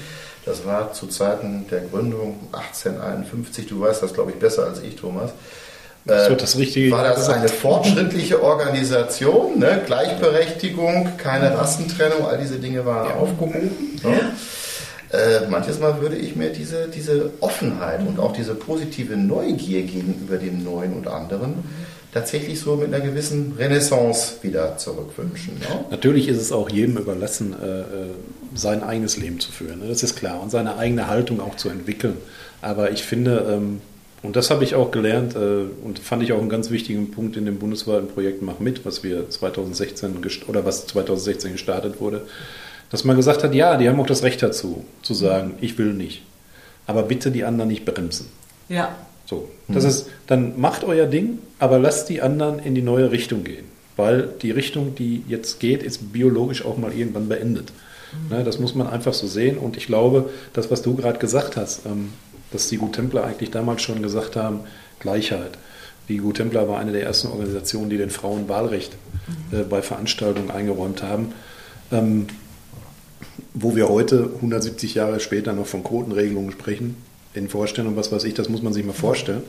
Das war zu Zeiten der Gründung 1851, du weißt das, glaube ich, besser als ich, Thomas. Das wird das Richtige war das eine fortschrittliche Organisation, ne? Gleichberechtigung, keine Rassentrennung, all diese Dinge waren ja. aufgehoben. Ne? Äh, manches Mal würde ich mir diese, diese Offenheit und auch diese positive Neugier gegenüber dem Neuen und anderen tatsächlich so mit einer gewissen Renaissance wieder zurückwünschen. Ne? Natürlich ist es auch jedem überlassen, äh, äh, sein eigenes Leben zu führen. Ne? Das ist klar. Und seine eigene Haltung auch zu entwickeln. Aber ich finde, ähm, und das habe ich auch gelernt äh, und fand ich auch einen ganz wichtigen Punkt in dem bundesweiten Projekt Mach mit, was wir 2016 oder was 2016 gestartet wurde dass man gesagt hat, ja, die haben auch das Recht dazu, zu sagen, ich will nicht. Aber bitte die anderen nicht bremsen. Ja. So, das mhm. ist, dann macht euer Ding, aber lasst die anderen in die neue Richtung gehen. Weil die Richtung, die jetzt geht, ist biologisch auch mal irgendwann beendet. Mhm. Ne, das muss man einfach so sehen. Und ich glaube, das, was du gerade gesagt hast, ähm, dass die Guttempler eigentlich damals schon gesagt haben, Gleichheit. Die Guttempler war eine der ersten Organisationen, die den Frauen Wahlrecht mhm. äh, bei Veranstaltungen eingeräumt haben. Ähm, wo wir heute 170 Jahre später noch von Quotenregelungen sprechen, in Vorstellung, was weiß ich, das muss man sich mal vorstellen.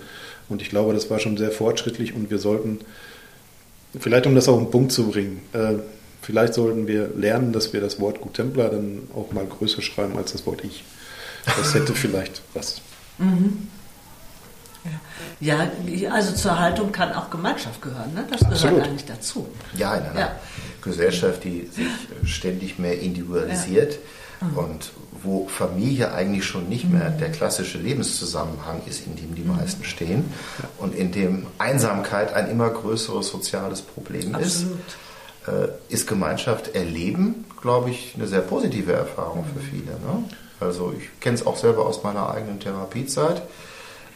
Und ich glaube, das war schon sehr fortschrittlich und wir sollten, vielleicht um das auf den Punkt zu bringen, äh, vielleicht sollten wir lernen, dass wir das Wort Gutempler dann auch mal größer schreiben als das Wort Ich. Das hätte vielleicht was. Mhm. Ja, also zur Haltung kann auch Gemeinschaft gehören. Ne? Das gehört Absolut. eigentlich dazu. Ja, einer ja. Gesellschaft, die sich ständig mehr individualisiert ja. mhm. und wo Familie eigentlich schon nicht mehr mhm. der klassische Lebenszusammenhang ist, in dem die mhm. meisten stehen und in dem Einsamkeit ein immer größeres soziales Problem Absolut. ist. Äh, ist Gemeinschaft erleben, glaube ich, eine sehr positive Erfahrung für mhm. viele. Ne? Also ich kenne es auch selber aus meiner eigenen Therapiezeit.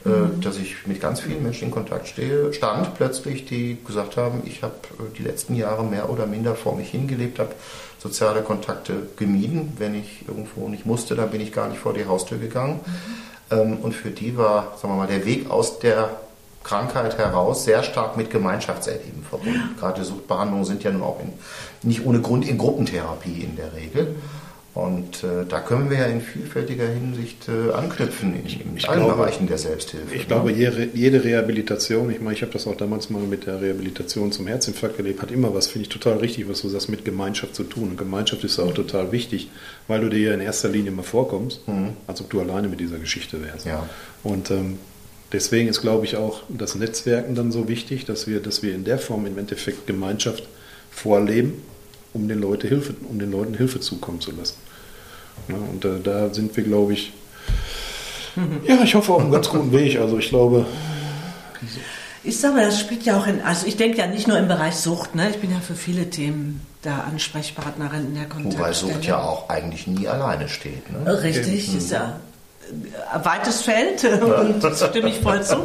Äh, mhm. dass ich mit ganz vielen Menschen in Kontakt stehe, stand plötzlich, die gesagt haben, ich habe äh, die letzten Jahre mehr oder minder vor mich hingelebt, habe soziale Kontakte gemieden. Wenn ich irgendwo nicht musste, dann bin ich gar nicht vor die Haustür gegangen. Mhm. Ähm, und für die war, sagen wir mal, der Weg aus der Krankheit heraus sehr stark mit Gemeinschaftserleben verbunden. Gerade Suchtbehandlungen sind ja nun auch in, nicht ohne Grund in Gruppentherapie in der Regel. Mhm. Und äh, da können wir ja in vielfältiger Hinsicht äh, anknüpfen in, in ich allen glaube, Bereichen der Selbsthilfe. Ich ne? glaube, jede, Rehabilitation, ich meine, ich habe das auch damals mal mit der Rehabilitation zum Herzinfarkt erlebt, hat immer was, finde ich total richtig, was du sagst, mit Gemeinschaft zu tun. Und Gemeinschaft ist auch total wichtig, weil du dir ja in erster Linie mal vorkommst, mhm. als ob du alleine mit dieser Geschichte wärst. Ja. Und ähm, deswegen ist, glaube ich, auch das Netzwerken dann so wichtig, dass wir, dass wir in der Form im Endeffekt Gemeinschaft vorleben um den, Leute Hilfe, um den Leuten Hilfe zukommen zu lassen. Ja, und da, da sind wir, glaube ich, ja, ich hoffe auf einem ganz guten Weg. Also ich glaube. Ich sage, das spielt ja auch in, also ich denke ja nicht nur im Bereich Sucht, ne? ich bin ja für viele Themen da Ansprechpartnerin in der Kontaktstelle. Wobei Sucht ja auch eigentlich nie alleine steht. Ne? Richtig, ist ja weites Feld und das stimme ich voll zu.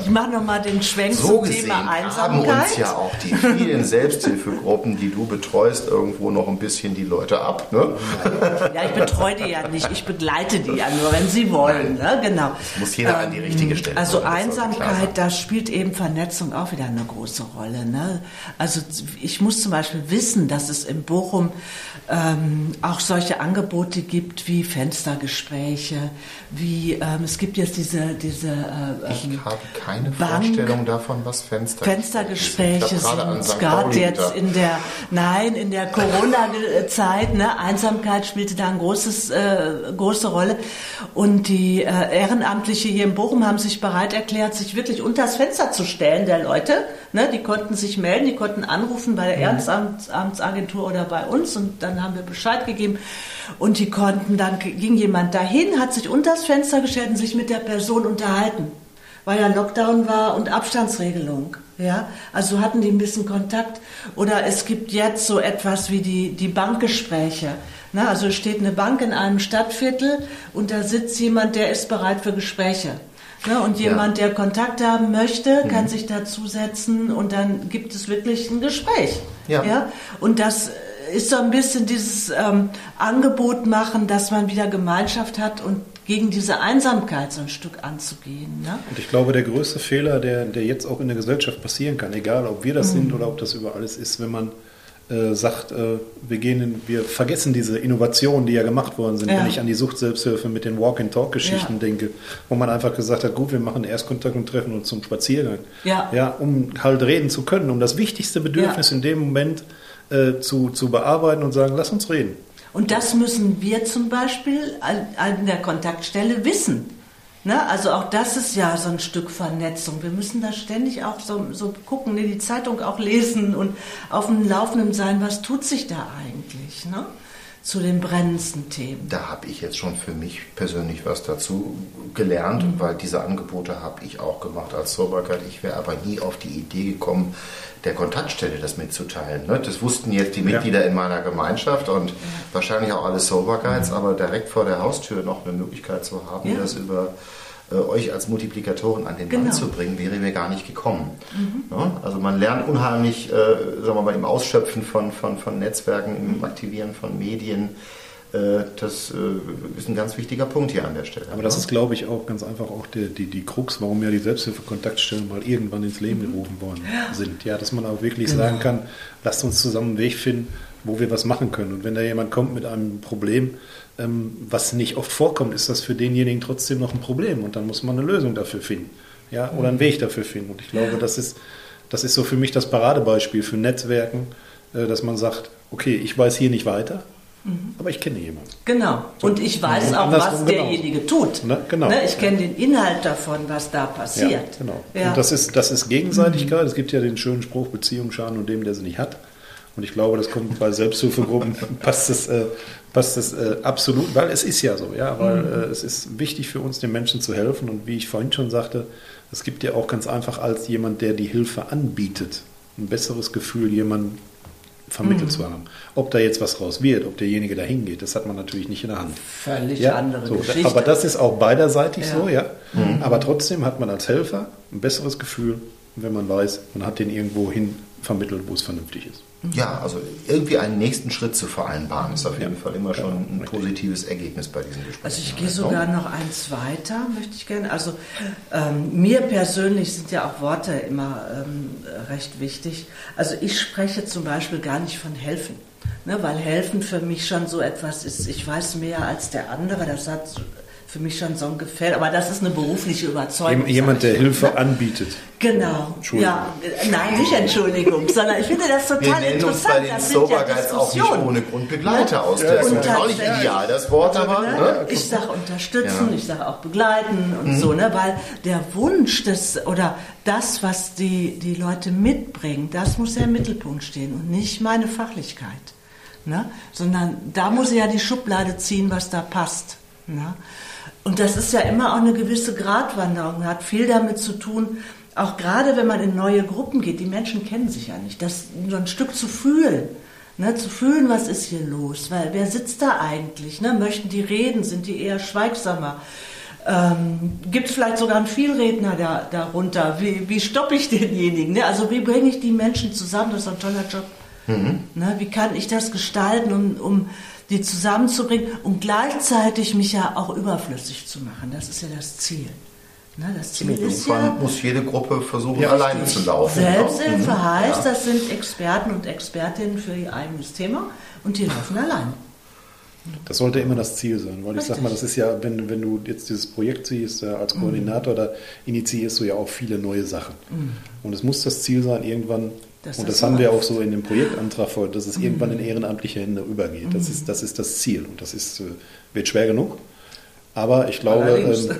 Ich mache nochmal den Schwenk so zum Thema Einsamkeit. haben uns ja auch die vielen Selbsthilfegruppen, die du betreust, irgendwo noch ein bisschen die Leute ab. Ne? Ja, ich betreue die ja nicht, ich begleite die ja nur, wenn sie wollen. Ne? Genau. Das muss jeder ähm, an die ähm, richtige Stelle. Also Einsamkeit, da spielt eben Vernetzung auch wieder eine große Rolle. Ne? Also ich muss zum Beispiel wissen, dass es in Bochum ähm, auch solche Angebote gibt wie Fenstergespräche, wie ähm, es gibt jetzt diese diese äh, ich ähm, habe keine Bank, Vorstellung davon, was Fenster Fenstergespräche sind. Gerade jetzt in der nein in der Corona-Zeit, ne, Einsamkeit spielte da eine großes äh, große Rolle und die äh, Ehrenamtliche hier in Bochum haben sich bereit erklärt, sich wirklich unter das Fenster zu stellen der Leute. Ne, die konnten sich melden, die konnten anrufen bei der mhm. Ehrenamtsagentur oder bei uns und dann haben wir Bescheid gegeben und die konnten dann ging jemand dahin, hat sich unter das Fenster gestellt und sich mit der Person unterhalten, weil ja Lockdown war und Abstandsregelung. Ja, also hatten die ein bisschen Kontakt. Oder es gibt jetzt so etwas wie die, die Bankgespräche. Na, also steht eine Bank in einem Stadtviertel und da sitzt jemand, der ist bereit für Gespräche. Ja, und jemand, ja. der Kontakt haben möchte, kann mhm. sich dazusetzen und dann gibt es wirklich ein Gespräch. Ja. ja? Und das ist so ein bisschen dieses ähm, Angebot machen, dass man wieder Gemeinschaft hat und gegen diese Einsamkeit so ein Stück anzugehen. Ne? Und ich glaube, der größte Fehler, der, der jetzt auch in der Gesellschaft passieren kann, egal ob wir das mhm. sind oder ob das über alles ist, wenn man äh, sagt, äh, wir, gehen in, wir vergessen diese Innovationen, die ja gemacht worden sind. Ja. Wenn ich an die Sucht-Selbsthilfe mit den Walk-and-Talk-Geschichten ja. denke, wo man einfach gesagt hat, gut, wir machen Erstkontakt und treffen uns zum Spaziergang. Ja. ja um halt reden zu können, um das wichtigste Bedürfnis in dem Moment äh, zu, zu bearbeiten und sagen, lass uns reden. Und das müssen wir zum Beispiel an, an der Kontaktstelle wissen. Ne? Also auch das ist ja so ein Stück Vernetzung. Wir müssen da ständig auch so, so gucken, ne? die Zeitung auch lesen und auf dem Laufenden sein, was tut sich da eigentlich ne? Zu den brennendsten Themen. Da habe ich jetzt schon für mich persönlich was dazu gelernt, mhm. weil diese Angebote habe ich auch gemacht als Soberkeit. Ich wäre aber nie auf die Idee gekommen, der Kontaktstelle das mitzuteilen. Ne? Das wussten jetzt die Mitglieder ja. in meiner Gemeinschaft und ja. wahrscheinlich auch alle Sober Guides, mhm. aber direkt vor der Haustür noch eine Möglichkeit zu haben, ja. das über äh, euch als Multiplikatoren an den genau. Mann zu bringen, wäre mir gar nicht gekommen. Mhm. Ne? Also man lernt unheimlich, äh, sagen wir mal, im Ausschöpfen von, von, von Netzwerken, im. Aktivieren von Medien, äh, das äh, ist ein ganz wichtiger Punkt hier an der Stelle. Aber das ist, glaube ich, auch ganz einfach auch die, die, die Krux, warum ja die Selbsthilfekontaktstellen mal irgendwann ins Leben mhm. gerufen worden sind. Ja, dass man auch wirklich genau. sagen kann, lasst uns zusammen einen Weg finden, wo wir was machen können. Und wenn da jemand kommt mit einem Problem, ähm, was nicht oft vorkommt, ist das für denjenigen trotzdem noch ein Problem. Und dann muss man eine Lösung dafür finden. Ja, oder einen mhm. Weg dafür finden. Und ich glaube, das ist, das ist so für mich das Paradebeispiel für Netzwerken, äh, dass man sagt, okay, ich weiß hier nicht weiter, Mhm. Aber ich kenne jemanden. Genau. So. Und ich weiß und auch, was derjenige genauso. tut. Ne? Genau. Ne? Ich kenne den Inhalt davon, was da passiert. Ja, genau. Ja. Und das ist, das ist Gegenseitigkeit. Mhm. Es gibt ja den schönen Spruch, Beziehung schaden und dem, der sie nicht hat. Und ich glaube, das kommt bei Selbsthilfegruppen, passt das, äh, passt das äh, absolut, weil es ist ja so, ja, weil mhm. äh, es ist wichtig für uns, den Menschen zu helfen. Und wie ich vorhin schon sagte, es gibt ja auch ganz einfach als jemand, der die Hilfe anbietet, ein besseres Gefühl, jemanden vermittelt mhm. zu haben. Ob da jetzt was raus wird, ob derjenige da hingeht, das hat man natürlich nicht in der Hand. Völlig ja, andere so, Geschichte. Aber das ist auch beiderseitig ja. so, ja. Mhm. Aber trotzdem hat man als Helfer ein besseres Gefühl, wenn man weiß, man hat den irgendwo hin vermittelt, wo es vernünftig ist. Ja, also irgendwie einen nächsten Schritt zu vereinbaren, ist auf jeden ja. Fall immer schon ein positives Ergebnis bei diesen Gesprächen. Also ich gehe sogar noch eins weiter, möchte ich gerne. Also ähm, mir persönlich sind ja auch Worte immer ähm, recht wichtig. Also ich spreche zum Beispiel gar nicht von helfen. Ne, weil helfen für mich schon so etwas ist, ich weiß mehr als der andere, das hat für mich schon so ein Gefälle. Aber das ist eine berufliche Überzeugung. Jemand, der Hilfe ne? anbietet. Genau. Ja, nein, nicht Entschuldigung, sondern ich finde das total Wir interessant. Uns bei den Sober ja auch nicht ohne Grund Begleiter ja. aus. Das ist auch nicht ideal, das Wort aber. Ne? ne? Ich sage unterstützen, ja. ich sage auch begleiten und mhm. so, ne? weil der Wunsch des oder das, was die, die Leute mitbringen, das muss ja im Mittelpunkt stehen und nicht meine Fachlichkeit. Ne? Sondern da muss ich ja die Schublade ziehen, was da passt. Ne? Und das ist ja immer auch eine gewisse Gratwanderung, hat viel damit zu tun, auch gerade wenn man in neue Gruppen geht, die Menschen kennen sich ja nicht, das so ein Stück zu fühlen. Ne, zu fühlen, was ist hier los, weil wer sitzt da eigentlich? Ne? Möchten die reden? Sind die eher schweigsamer? Ähm, Gibt es vielleicht sogar einen Vielredner da, darunter? Wie, wie stoppe ich denjenigen? Ne? Also wie bringe ich die Menschen zusammen? Das ist ein toller Job. Mhm. Ne? Wie kann ich das gestalten, um, um die zusammenzubringen und gleichzeitig mich ja auch überflüssig zu machen. Das ist ja das Ziel. Ne, das Ziel ist ja, muss jede Gruppe versuchen, ja, alleine zu laufen. Selbsthilfe mhm. heißt, ja. das sind Experten und Expertinnen für ihr eigenes Thema und die laufen allein. Das sollte immer das Ziel sein, weil ich sag mal, das ist ja, wenn, wenn du jetzt dieses Projekt siehst, als Koordinator, da initiierst du ja auch viele neue Sachen. Mhm. Und es muss das Ziel sein, irgendwann, das und das haben wir auch so in dem Projektantrag vor, dass es mhm. irgendwann in ehrenamtliche Hände übergeht. Das, ist, das ist das Ziel und das ist, äh, wird schwer genug. Aber ich glaube,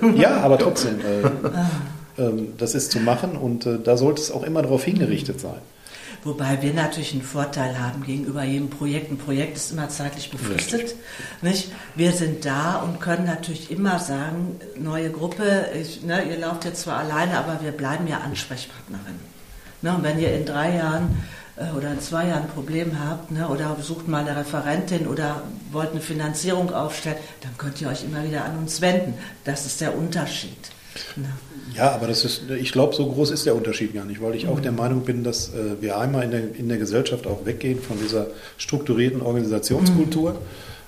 ähm, ja, aber trotzdem, äh, äh, das ist zu machen und äh, da sollte es auch immer darauf hingerichtet sein. Wobei wir natürlich einen Vorteil haben gegenüber jedem Projekt. Ein Projekt ist immer zeitlich befristet. Nicht? Wir sind da und können natürlich immer sagen, neue Gruppe, ich, ne, ihr lauft jetzt zwar alleine, aber wir bleiben ja Ansprechpartnerin. Ne, und wenn ihr in drei Jahren äh, oder in zwei Jahren ein Problem habt ne, oder sucht mal eine Referentin oder wollt eine Finanzierung aufstellen, dann könnt ihr euch immer wieder an uns wenden. Das ist der Unterschied. Ne? Ja, aber das ist, ich glaube, so groß ist der Unterschied gar nicht, weil ich auch der Meinung bin, dass äh, wir einmal in der, in der Gesellschaft auch weggehen von dieser strukturierten Organisationskultur, mhm.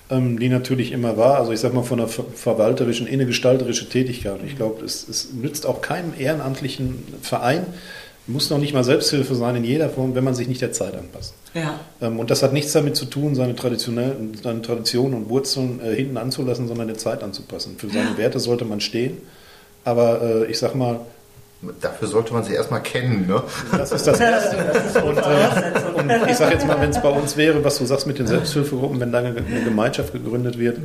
ähm, die natürlich immer war, also ich sage mal von der verwalterischen, innegestalterischen Tätigkeit. Ich glaube, es, es nützt auch keinem ehrenamtlichen Verein, muss noch nicht mal Selbsthilfe sein in jeder Form, wenn man sich nicht der Zeit anpasst. Ja. Ähm, und das hat nichts damit zu tun, seine, traditionellen, seine Traditionen und Wurzeln äh, hinten anzulassen, sondern der Zeit anzupassen. Für seine ja. Werte sollte man stehen. Aber äh, ich sag mal, Dafür sollte man sie erstmal kennen, ne? Das ist das Erste. Und, äh, und ich sage jetzt mal, wenn es bei uns wäre, was du sagst mit den Selbsthilfegruppen, wenn da eine, Gemeinschaft gegründet wird,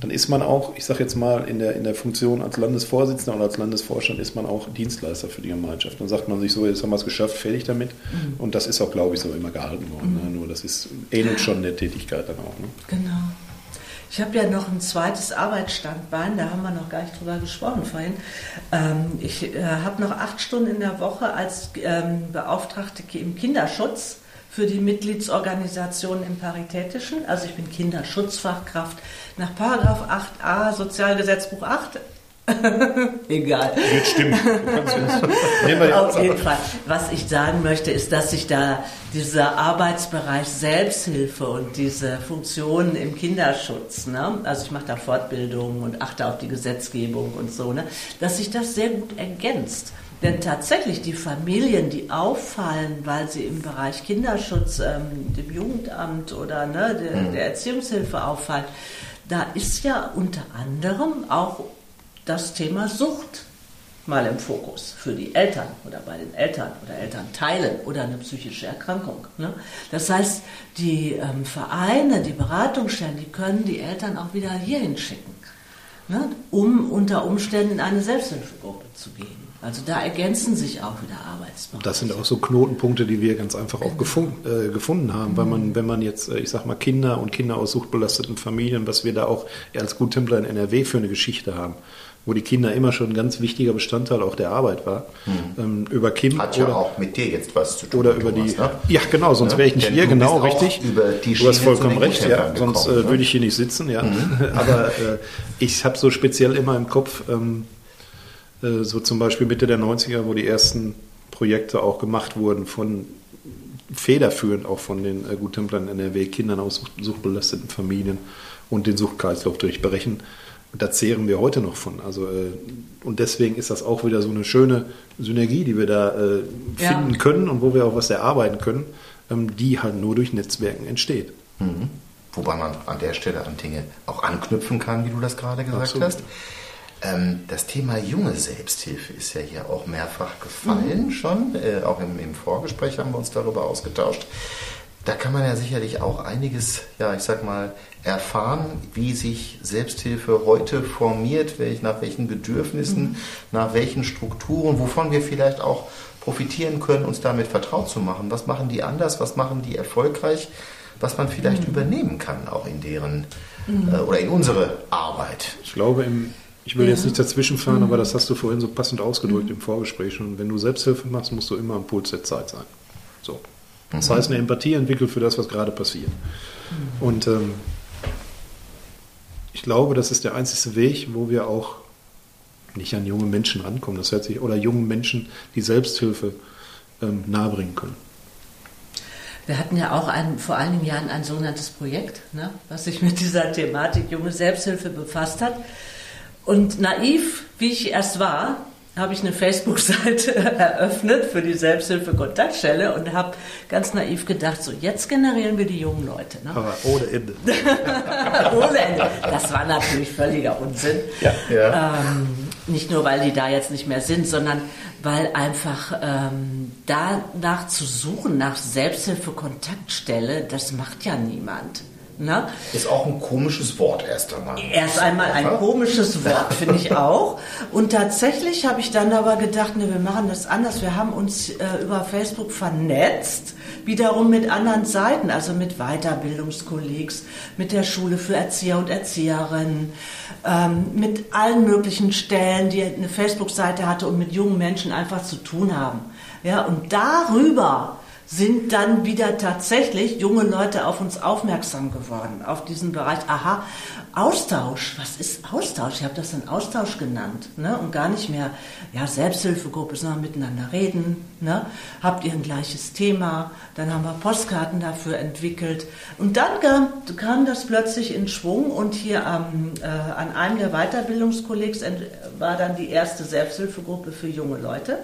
dann ist man auch, ich sage jetzt mal, in der, in der Funktion als Landesvorsitzender oder als Landesvorstand ist man auch Dienstleister für die Gemeinschaft. Dann sagt man sich so, jetzt haben wir es geschafft, fertig damit. Mhm. Und das ist auch, glaube ich, so immer gehalten worden. Ne? Nur das ist ähnelt schon der Tätigkeit dann auch. Ne? Genau. Ich habe ja noch ein zweites Arbeitsstandbein, da haben wir noch gar nicht drüber gesprochen vorhin. Ähm, ich äh, habe noch acht Stunden in der Woche als ähm, Beauftragte im Kinderschutz für die Mitgliedsorganisation im Paritätischen. Also ich bin Kinderschutzfachkraft nach Paragraph 8a Sozialgesetzbuch 8 Egal. Wird stimmen. Auf jeden Fall. Was ich sagen möchte, ist, dass sich da dieser Arbeitsbereich Selbsthilfe und diese Funktionen im Kinderschutz, ne? also ich mache da Fortbildungen und achte auf die Gesetzgebung und so, ne? dass sich das sehr gut ergänzt. Denn tatsächlich die Familien, die auffallen, weil sie im Bereich Kinderschutz, ähm, dem Jugendamt oder ne, der, mhm. der Erziehungshilfe auffallen, da ist ja unter anderem auch das Thema Sucht mal im Fokus für die Eltern oder bei den Eltern oder Elternteilen oder eine psychische Erkrankung. Ne? Das heißt, die ähm, Vereine, die Beratungsstellen, die können die Eltern auch wieder hierhin schicken, ne? um unter Umständen in eine Selbsthilfegruppe zu gehen. Also da ergänzen sich auch wieder Arbeitsbereiche. Das sind auch so Knotenpunkte, die wir ganz einfach auch gefunden, äh, gefunden haben, mhm. weil man, wenn man jetzt, äh, ich sag mal, Kinder und Kinder aus suchtbelasteten Familien, was wir da auch als Guttempler in NRW für eine Geschichte haben, wo die Kinder immer schon ein ganz wichtiger Bestandteil auch der Arbeit war. Mhm. Ähm, über Kim Hat ja auch mit dir jetzt was zu tun. Oder über Thomas, die. Ne? Ja, genau, sonst wäre ich nicht Denn hier, genau, richtig. du hast vollkommen recht, ja. Sonst äh, ne? würde ich hier nicht sitzen, ja. Mhm. Aber äh, ich habe so speziell immer im Kopf, ähm, äh, so zum Beispiel Mitte der 90er, wo die ersten Projekte auch gemacht wurden von federführend auch von den äh, Guttemplern NRW, Kindern aus suchtbelasteten Familien und den Suchtkreislauf durchbrechen. Und da zehren wir heute noch von. Also, äh, und deswegen ist das auch wieder so eine schöne Synergie, die wir da äh, finden ja. können und wo wir auch was erarbeiten können, ähm, die halt nur durch Netzwerken entsteht. Mhm. Wobei man an der Stelle an Dinge auch anknüpfen kann, wie du das gerade gesagt Absolut. hast. Ähm, das Thema junge Selbsthilfe ist ja hier auch mehrfach gefallen mhm. schon. Äh, auch im, im Vorgespräch haben wir uns darüber ausgetauscht. Da kann man ja sicherlich auch einiges, ja, ich sag mal, erfahren, wie sich Selbsthilfe heute formiert, welch, nach welchen Bedürfnissen, mhm. nach welchen Strukturen, wovon wir vielleicht auch profitieren können, uns damit vertraut zu machen. Was machen die anders? Was machen die erfolgreich? Was man vielleicht mhm. übernehmen kann, auch in deren mhm. äh, oder in unsere Arbeit. Ich glaube, im, ich will ja. jetzt nicht dazwischenfahren, aber mhm. das hast du vorhin so passend ausgedrückt mhm. im Vorgespräch schon. Wenn du Selbsthilfe machst, musst du immer am Puls der Zeit sein. So. Das heißt, eine Empathie entwickelt für das, was gerade passiert. Mhm. Und ähm, ich glaube, das ist der einzige Weg, wo wir auch nicht an junge Menschen rankommen. Das hört sich, oder jungen Menschen die Selbsthilfe ähm, nahebringen können. Wir hatten ja auch ein, vor einigen Jahren ein sogenanntes Projekt, ne, was sich mit dieser Thematik junge Selbsthilfe befasst hat. Und naiv, wie ich erst war, habe ich eine Facebook-Seite eröffnet für die Selbsthilfe-Kontaktstelle und habe ganz naiv gedacht, so jetzt generieren wir die jungen Leute. Ne? Aber ohne Ende. ohne Ende. Das war natürlich völliger Unsinn. Ja. Ja. Ähm, nicht nur, weil die da jetzt nicht mehr sind, sondern weil einfach ähm, danach zu suchen, nach Selbsthilfe-Kontaktstelle, das macht ja niemand. Ne? Ist auch ein komisches Wort erst einmal. Erst einmal ein komisches Wort, finde ich auch. Und tatsächlich habe ich dann aber gedacht, ne, wir machen das anders. Wir haben uns äh, über Facebook vernetzt, wiederum mit anderen Seiten, also mit Weiterbildungskollegs, mit der Schule für Erzieher und Erzieherinnen, ähm, mit allen möglichen Stellen, die eine Facebook-Seite hatte und mit jungen Menschen einfach zu tun haben. Ja, und darüber sind dann wieder tatsächlich junge Leute auf uns aufmerksam geworden, auf diesen Bereich. Aha, Austausch, was ist Austausch? Ich habe das dann Austausch genannt ne? und gar nicht mehr ja, Selbsthilfegruppe, sondern miteinander reden. Ne? Habt ihr ein gleiches Thema? Dann haben wir Postkarten dafür entwickelt. Und dann kam, kam das plötzlich in Schwung und hier am, äh, an einem der Weiterbildungskollegs war dann die erste Selbsthilfegruppe für junge Leute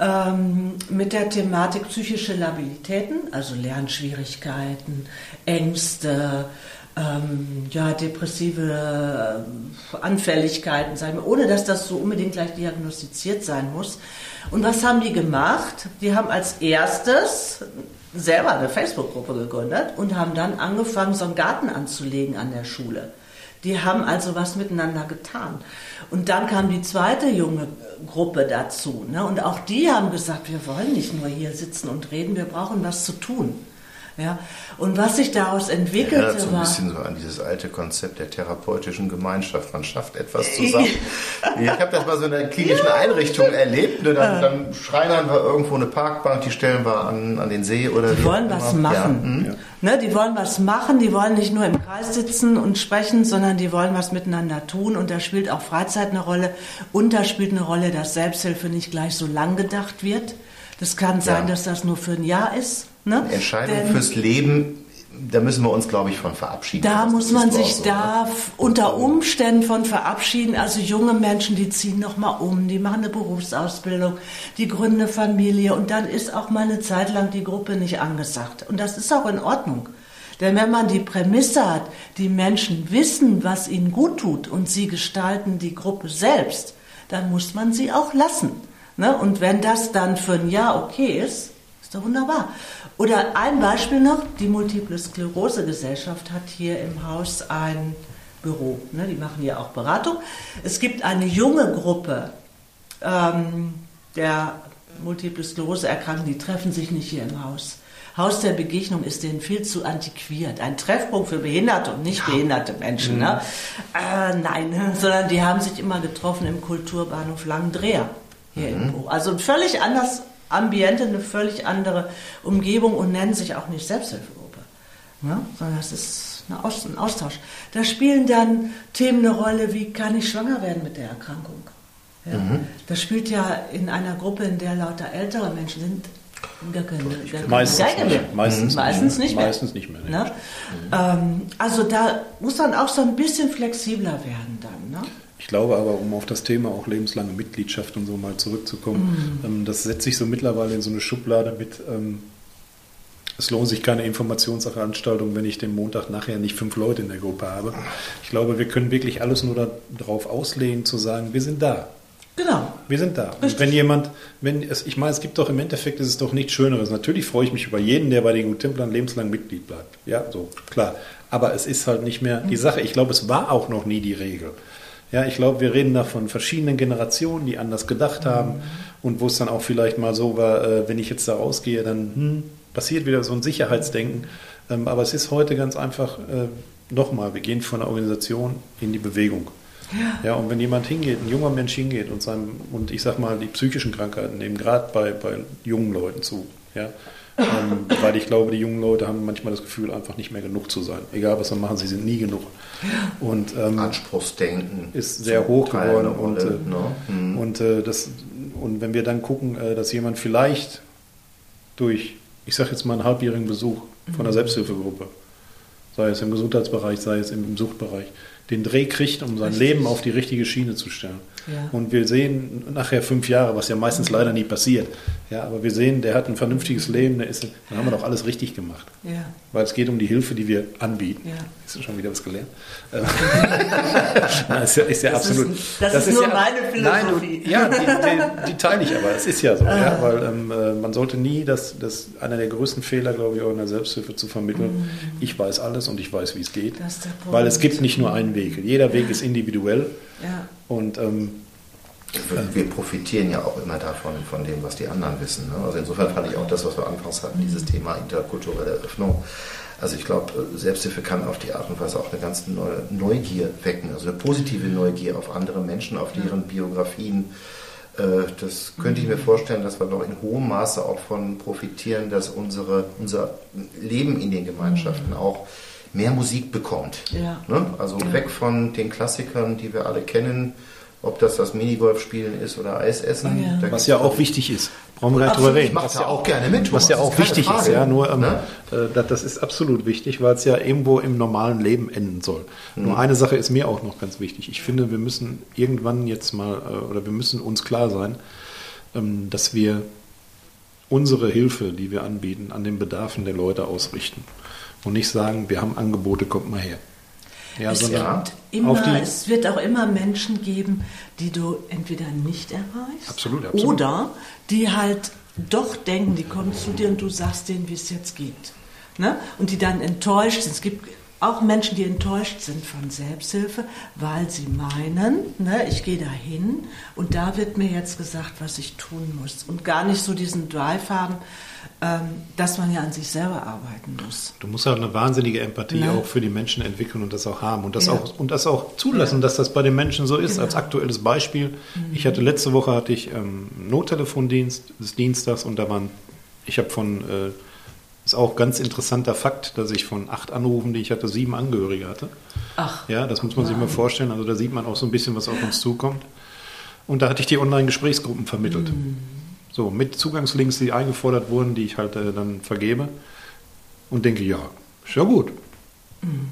ähm, mit der Thematik psychische Labilitäten, also Lernschwierigkeiten, Ängste, ähm, ja, depressive äh, Anfälligkeiten, sagen wir, ohne dass das so unbedingt gleich diagnostiziert sein muss. Und was haben die gemacht? Die haben als erstes selber eine Facebook-Gruppe gegründet und haben dann angefangen, so einen Garten anzulegen an der Schule. Die haben also was miteinander getan. Und dann kam die zweite junge Gruppe dazu. Ne? Und auch die haben gesagt, wir wollen nicht nur hier sitzen und reden, wir brauchen was zu tun. Ja? Und was sich daraus entwickelte ja, so ein war... bisschen so an dieses alte Konzept der therapeutischen Gemeinschaft. Man schafft etwas zusammen. ich habe das mal so in der klinischen ja. Einrichtung erlebt. Ne? Dann, dann schreinern wir irgendwo eine Parkbank, die stellen wir an, an den See oder... Die wollen was machen. Ja. Hm? Ne? Die wollen was machen, die wollen nicht nur im Kreis sitzen und sprechen, sondern die wollen was miteinander tun. Und da spielt auch Freizeit eine Rolle. Und da spielt eine Rolle, dass Selbsthilfe nicht gleich so lang gedacht wird. Das kann sein, dass das nur für ein Jahr ist. Ne? Entscheidung Denn fürs Leben da müssen wir uns, glaube ich, von verabschieden. Da muss man sich so, da ne? unter Umständen von verabschieden. Also junge Menschen, die ziehen nochmal um, die machen eine Berufsausbildung, die gründen eine Familie und dann ist auch mal eine Zeit lang die Gruppe nicht angesagt. Und das ist auch in Ordnung. Denn wenn man die Prämisse hat, die Menschen wissen, was ihnen gut tut und sie gestalten die Gruppe selbst, dann muss man sie auch lassen. Ne? Und wenn das dann für ein Jahr okay ist, ist doch wunderbar. Oder ein Beispiel noch, die Multiple Sklerose Gesellschaft hat hier im Haus ein Büro. Ne? Die machen ja auch Beratung. Es gibt eine junge Gruppe ähm, der Multiple Sklerose Erkrankten, die treffen sich nicht hier im Haus. Haus der Begegnung ist denen viel zu antiquiert. Ein Treffpunkt für behinderte und nicht behinderte Menschen. Mhm. Ne? Äh, nein, sondern die haben sich immer getroffen im Kulturbahnhof Langendreher hier mhm. im Büro. Also völlig anders Ambiente, eine völlig andere Umgebung und nennen sich auch nicht Selbsthilfegruppe, ne? sondern es ist ein Austausch. Da spielen dann Themen eine Rolle, wie kann ich schwanger werden mit der Erkrankung. Ja? Mhm. Das spielt ja in einer Gruppe, in der lauter ältere Menschen sind, gar keine, gar keine meistens, nicht, meistens, meistens nicht mehr. Meistens nicht mehr. Ne? Mhm. also da muss man auch so ein bisschen flexibler werden dann. Ne? Ich glaube aber, um auf das Thema auch lebenslange Mitgliedschaft und so mal zurückzukommen, mhm. ähm, das setzt sich so mittlerweile in so eine Schublade mit, ähm, es lohnt sich keine Informationsveranstaltung, wenn ich den Montag nachher nicht fünf Leute in der Gruppe habe. Ich glaube, wir können wirklich alles nur darauf auslehnen, zu sagen, wir sind da. Genau. Wir sind da. Und wenn jemand, wenn es, ich meine, es gibt doch im Endeffekt, ist es doch nichts Schöneres. Natürlich freue ich mich über jeden, der bei den Guttemplern lebenslang Mitglied bleibt. Ja, so, klar. Aber es ist halt nicht mehr die mhm. Sache. Ich glaube, es war auch noch nie die Regel. Ja, ich glaube, wir reden da von verschiedenen Generationen, die anders gedacht haben mhm. und wo es dann auch vielleicht mal so war, äh, wenn ich jetzt da rausgehe, dann hm, passiert wieder so ein Sicherheitsdenken. Ähm, aber es ist heute ganz einfach, äh, nochmal, wir gehen von der Organisation in die Bewegung. Ja. ja, und wenn jemand hingeht, ein junger Mensch hingeht und, seinem, und ich sag mal, die psychischen Krankheiten nehmen gerade bei, bei jungen Leuten zu, ja, ähm, weil ich glaube, die jungen Leute haben manchmal das Gefühl, einfach nicht mehr genug zu sein. Egal was sie machen, sie sind nie genug. Und, ähm, Anspruchsdenken ist sehr hoch geworden. Und, äh, ne? mhm. und, äh, das, und wenn wir dann gucken, äh, dass jemand vielleicht durch, ich sage jetzt mal, einen halbjährigen Besuch von einer mhm. Selbsthilfegruppe, sei es im Gesundheitsbereich, sei es im Suchtbereich, den Dreh kriegt, um sein Richtig. Leben auf die richtige Schiene zu stellen. Ja. Und wir sehen nachher fünf Jahre, was ja meistens leider nie passiert. Ja, aber wir sehen, der hat ein vernünftiges Leben, ist, dann haben wir doch alles richtig gemacht. Ja. Weil es geht um die Hilfe, die wir anbieten. Ja. Hast du schon wieder was gelernt? Äh, Nein, ist ja, ist ja Das ist- absolut. das ist nur ja, meine Nein, Philosophie. du, ja, die, die, die teile ich aber. Es ist ja so. Ja, weil ähm, äh, man sollte nie, das, das einer der größten Fehler, glaube ich, auch in der Selbsthilfe zu vermitteln. Ich weiß alles und ich weiß, wie es geht. Das ist der Punkt. Weil es gibt nicht nur einen Weg. Jeder Weg ist individuell. Ja. Und ähm, Wir, profitieren ja auch immer davon, von dem, was die anderen wissen. Ne? Also insofern fand ich auch das, was wir anfangs hatten, dieses Thema interkulturelle Öffnung. Also ich glaube, Selbsthilfe kann auf die Art und Weise auch eine ganz neue Neugier wecken, also eine positive Neugier auf andere Menschen, auf deren Biografien. Äh, Das könnte ich mir vorstellen, dass wir doch in hohem Maße auch von profitieren, dass unsere, unser Leben in den Gemeinschaften auch mehr Musik bekommt. Ja. Ne? Also weg von den Klassikern, die wir alle kennen, ob das das Minigolf spielen ist oder Eis essen. Ja. Was ja auch wichtig ist. Brauchen wir Absolut, drüber ich reden. mach's ja auch gerne mit, Was Thomas, ja das auch ist wichtig ist, Frage. ja, nur ähm, Ne? äh, das, das ist absolut wichtig, weil es ja irgendwo im normalen Leben enden soll. Mhm. Nur eine Sache ist mir auch noch ganz wichtig. Ich finde, wir müssen irgendwann jetzt mal, äh, oder wir müssen uns klar sein, ähm, dass wir unsere Hilfe, die wir anbieten, an den Bedarfen der Leute ausrichten. Und nicht sagen, wir haben Angebote, kommt mal her. Ja, es, sondern gibt immer, es wird auch immer Menschen geben, die du entweder nicht erreichst Absolut, absolut. oder die halt doch denken, die kommen zu dir und du sagst denen, wie es jetzt geht. Ne? Und die dann enttäuscht sind. Es gibt auch Menschen, die enttäuscht sind von Selbsthilfe, weil sie meinen, ne, ich gehe da hin und da wird mir jetzt gesagt, was ich tun muss. Und gar nicht so diesen Drive haben, dass man ja an sich selber arbeiten muss. Du musst halt eine wahnsinnige Empathie Ne? auch für die Menschen entwickeln und das auch haben und das, Ja. auch, und das auch zulassen, dass das bei den Menschen so ist. Genau. Als aktuelles Beispiel, ich hatte letzte Woche hatte ich ähm, Nottelefondienst des Dienstags und da waren, ich habe von, äh, ist auch ganz interessanter Fakt, dass ich von acht Anrufen, die ich hatte, sieben Angehörige hatte. Ach, Ja, das muss man sich mal vorstellen. Also da sieht man auch so ein bisschen, was auf uns zukommt. Und da hatte ich die Online-Gesprächsgruppen vermittelt. So, mit Zugangslinks, die eingefordert wurden, die ich halt äh, dann vergebe. Und denke, ja, ist ja gut.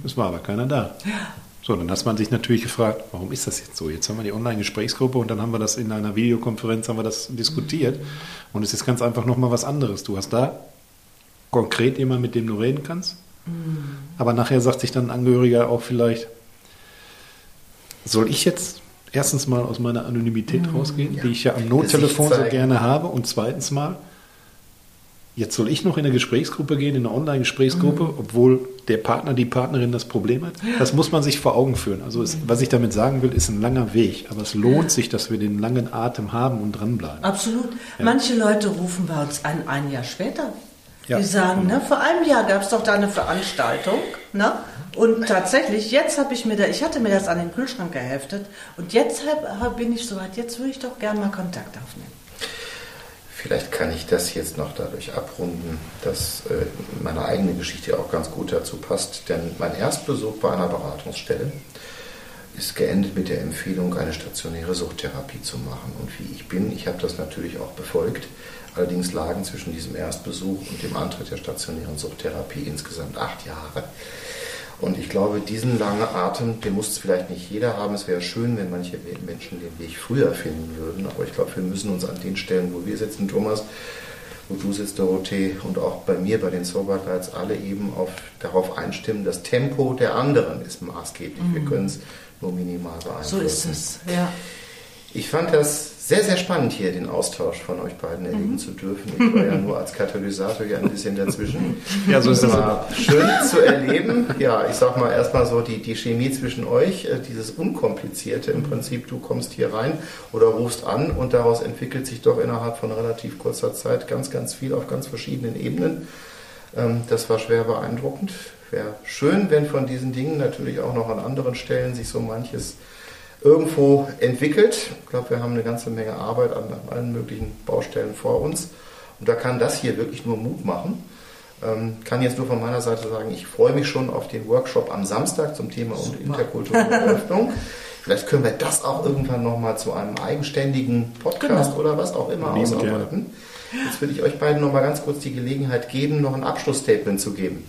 Es war aber keiner da. So, dann hat man sich natürlich gefragt, warum ist das jetzt so? Jetzt haben wir die Online-Gesprächsgruppe und dann haben wir das in einer Videokonferenz, haben wir das diskutiert. Und es ist ganz einfach nochmal was anderes. Du hast da konkret jemand, mit dem du reden kannst. Aber nachher sagt sich dann ein Angehöriger auch vielleicht, soll ich jetzt erstens mal aus meiner Anonymität rausgehen, Ja. die ich ja am Nottelefon so gerne habe, und zweitens mal, jetzt soll ich noch in eine Gesprächsgruppe gehen, in eine Online-Gesprächsgruppe, obwohl der Partner, die Partnerin das Problem hat. Das muss man sich vor Augen führen. Also es, was ich damit sagen will, ist ein langer Weg, aber es lohnt sich, dass wir den langen Atem haben und dranbleiben. Absolut. Manche Leute rufen bei uns an, ein Jahr später. Ja. Die sagen, ne, vor einem Jahr gab es doch da eine Veranstaltung. Ne? Und tatsächlich, jetzt habe ich mir da, ich hatte mir das an den Kühlschrank geheftet und jetzt hab, bin ich soweit, jetzt würde ich doch gerne mal Kontakt aufnehmen. Vielleicht kann ich das jetzt noch dadurch abrunden, dass äh, meine eigene Geschichte auch ganz gut dazu passt. Denn mein Erstbesuch bei einer Beratungsstelle ist geendet mit der Empfehlung, eine stationäre Suchttherapie zu machen. Und wie ich bin, ich habe das natürlich auch befolgt. Allerdings lagen zwischen diesem Erstbesuch und dem Antritt der stationären Suchttherapie insgesamt acht Jahre. Und ich glaube, diesen langen Atem, den muss vielleicht nicht jeder haben. Es wäre schön, wenn manche Menschen den Weg früher finden würden. Aber ich glaube, wir müssen uns an den Stellen, wo wir sitzen, Thomas, wo du sitzt, Dorothee, und auch bei mir, bei den Sober Guides, alle eben auf, darauf einstimmen, das Tempo der anderen ist maßgeblich. Wir können es nur minimal beeinflussen. So ist es, ja. Ich fand das sehr, sehr spannend hier, den Austausch von euch beiden erleben zu dürfen. Ich war ja nur als Katalysator hier ein bisschen dazwischen. Ja, so ist es das war schön zu erleben. Ja, ich sag mal erstmal so die, die Chemie zwischen euch, äh, dieses Unkomplizierte im Prinzip. Du kommst hier rein oder rufst an und daraus entwickelt sich doch innerhalb von relativ kurzer Zeit ganz, ganz viel auf ganz verschiedenen Ebenen. Ähm, Das war schwer beeindruckend. Wäre schön, wenn von diesen Dingen natürlich auch noch an anderen Stellen sich so manches irgendwo entwickelt. Ich glaube, wir haben eine ganze Menge Arbeit an allen möglichen Baustellen vor uns. Und da kann das hier wirklich nur Mut machen. Ähm, kann jetzt nur von meiner Seite sagen, ich freue mich schon auf den Workshop am Samstag zum Thema und interkulturelle Öffnung. Vielleicht können wir das auch irgendwann nochmal zu einem eigenständigen Podcast Genau. oder was auch immer ausarbeiten. Jetzt würde ich euch beiden nochmal ganz kurz die Gelegenheit geben, noch ein Abschlussstatement zu geben.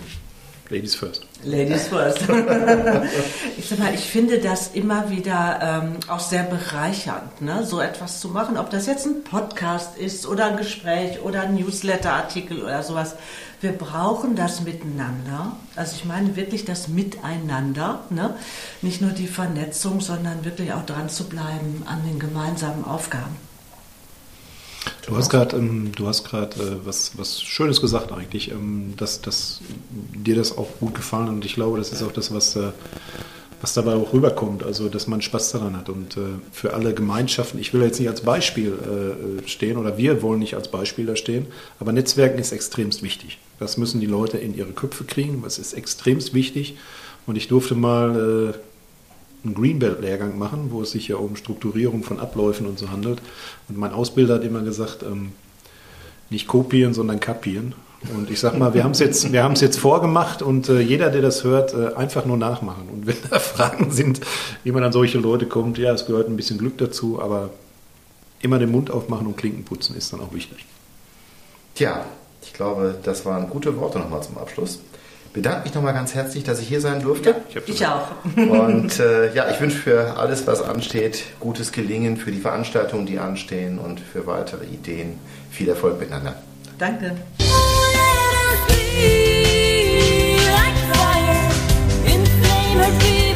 Ladies first. Ladies first. ich sag mal, ich finde das immer wieder ähm, auch sehr bereichernd, ne? so etwas zu machen. Ob das jetzt ein Podcast ist oder ein Gespräch oder ein Newsletter-Artikel oder sowas. Wir brauchen das Miteinander. Also ich meine wirklich das Miteinander. Ne? Nicht nur die Vernetzung, sondern wirklich auch dran zu bleiben an den gemeinsamen Aufgaben. Du hast gerade ähm, du hast gerade äh, was, was Schönes gesagt eigentlich, ähm, dass, dass dir das auch gut gefallen und ich glaube, das ist auch das, was, äh, was dabei auch rüberkommt, also dass man Spaß daran hat und äh, für alle Gemeinschaften, ich will jetzt nicht als Beispiel äh, stehen oder wir wollen nicht als Beispiel da stehen, aber Netzwerken ist extremst wichtig. Das müssen die Leute in ihre Köpfe kriegen, das ist extremst wichtig und ich durfte mal äh, einen Greenbelt-Lehrgang machen, wo es sich ja um Strukturierung von Abläufen und so handelt. Und mein Ausbilder hat immer gesagt, ähm, nicht kopieren, sondern kapieren. Und ich sag mal, wir haben es jetzt, jetzt vorgemacht und äh, jeder, der das hört, äh, einfach nur nachmachen. Und wenn da Fragen sind, wie man an solche Leute kommt, ja, es gehört ein bisschen Glück dazu, aber immer den Mund aufmachen und Klinken putzen ist dann auch wichtig. Tja, ich glaube, das waren gute Worte nochmal zum Abschluss bedanke mich nochmal ganz herzlich, dass ich hier sein durfte. Ja, ich, ich auch. Und äh, ja, ich wünsche für alles, was ansteht, gutes Gelingen, für die Veranstaltungen, die anstehen und für weitere Ideen viel Erfolg miteinander. Danke. together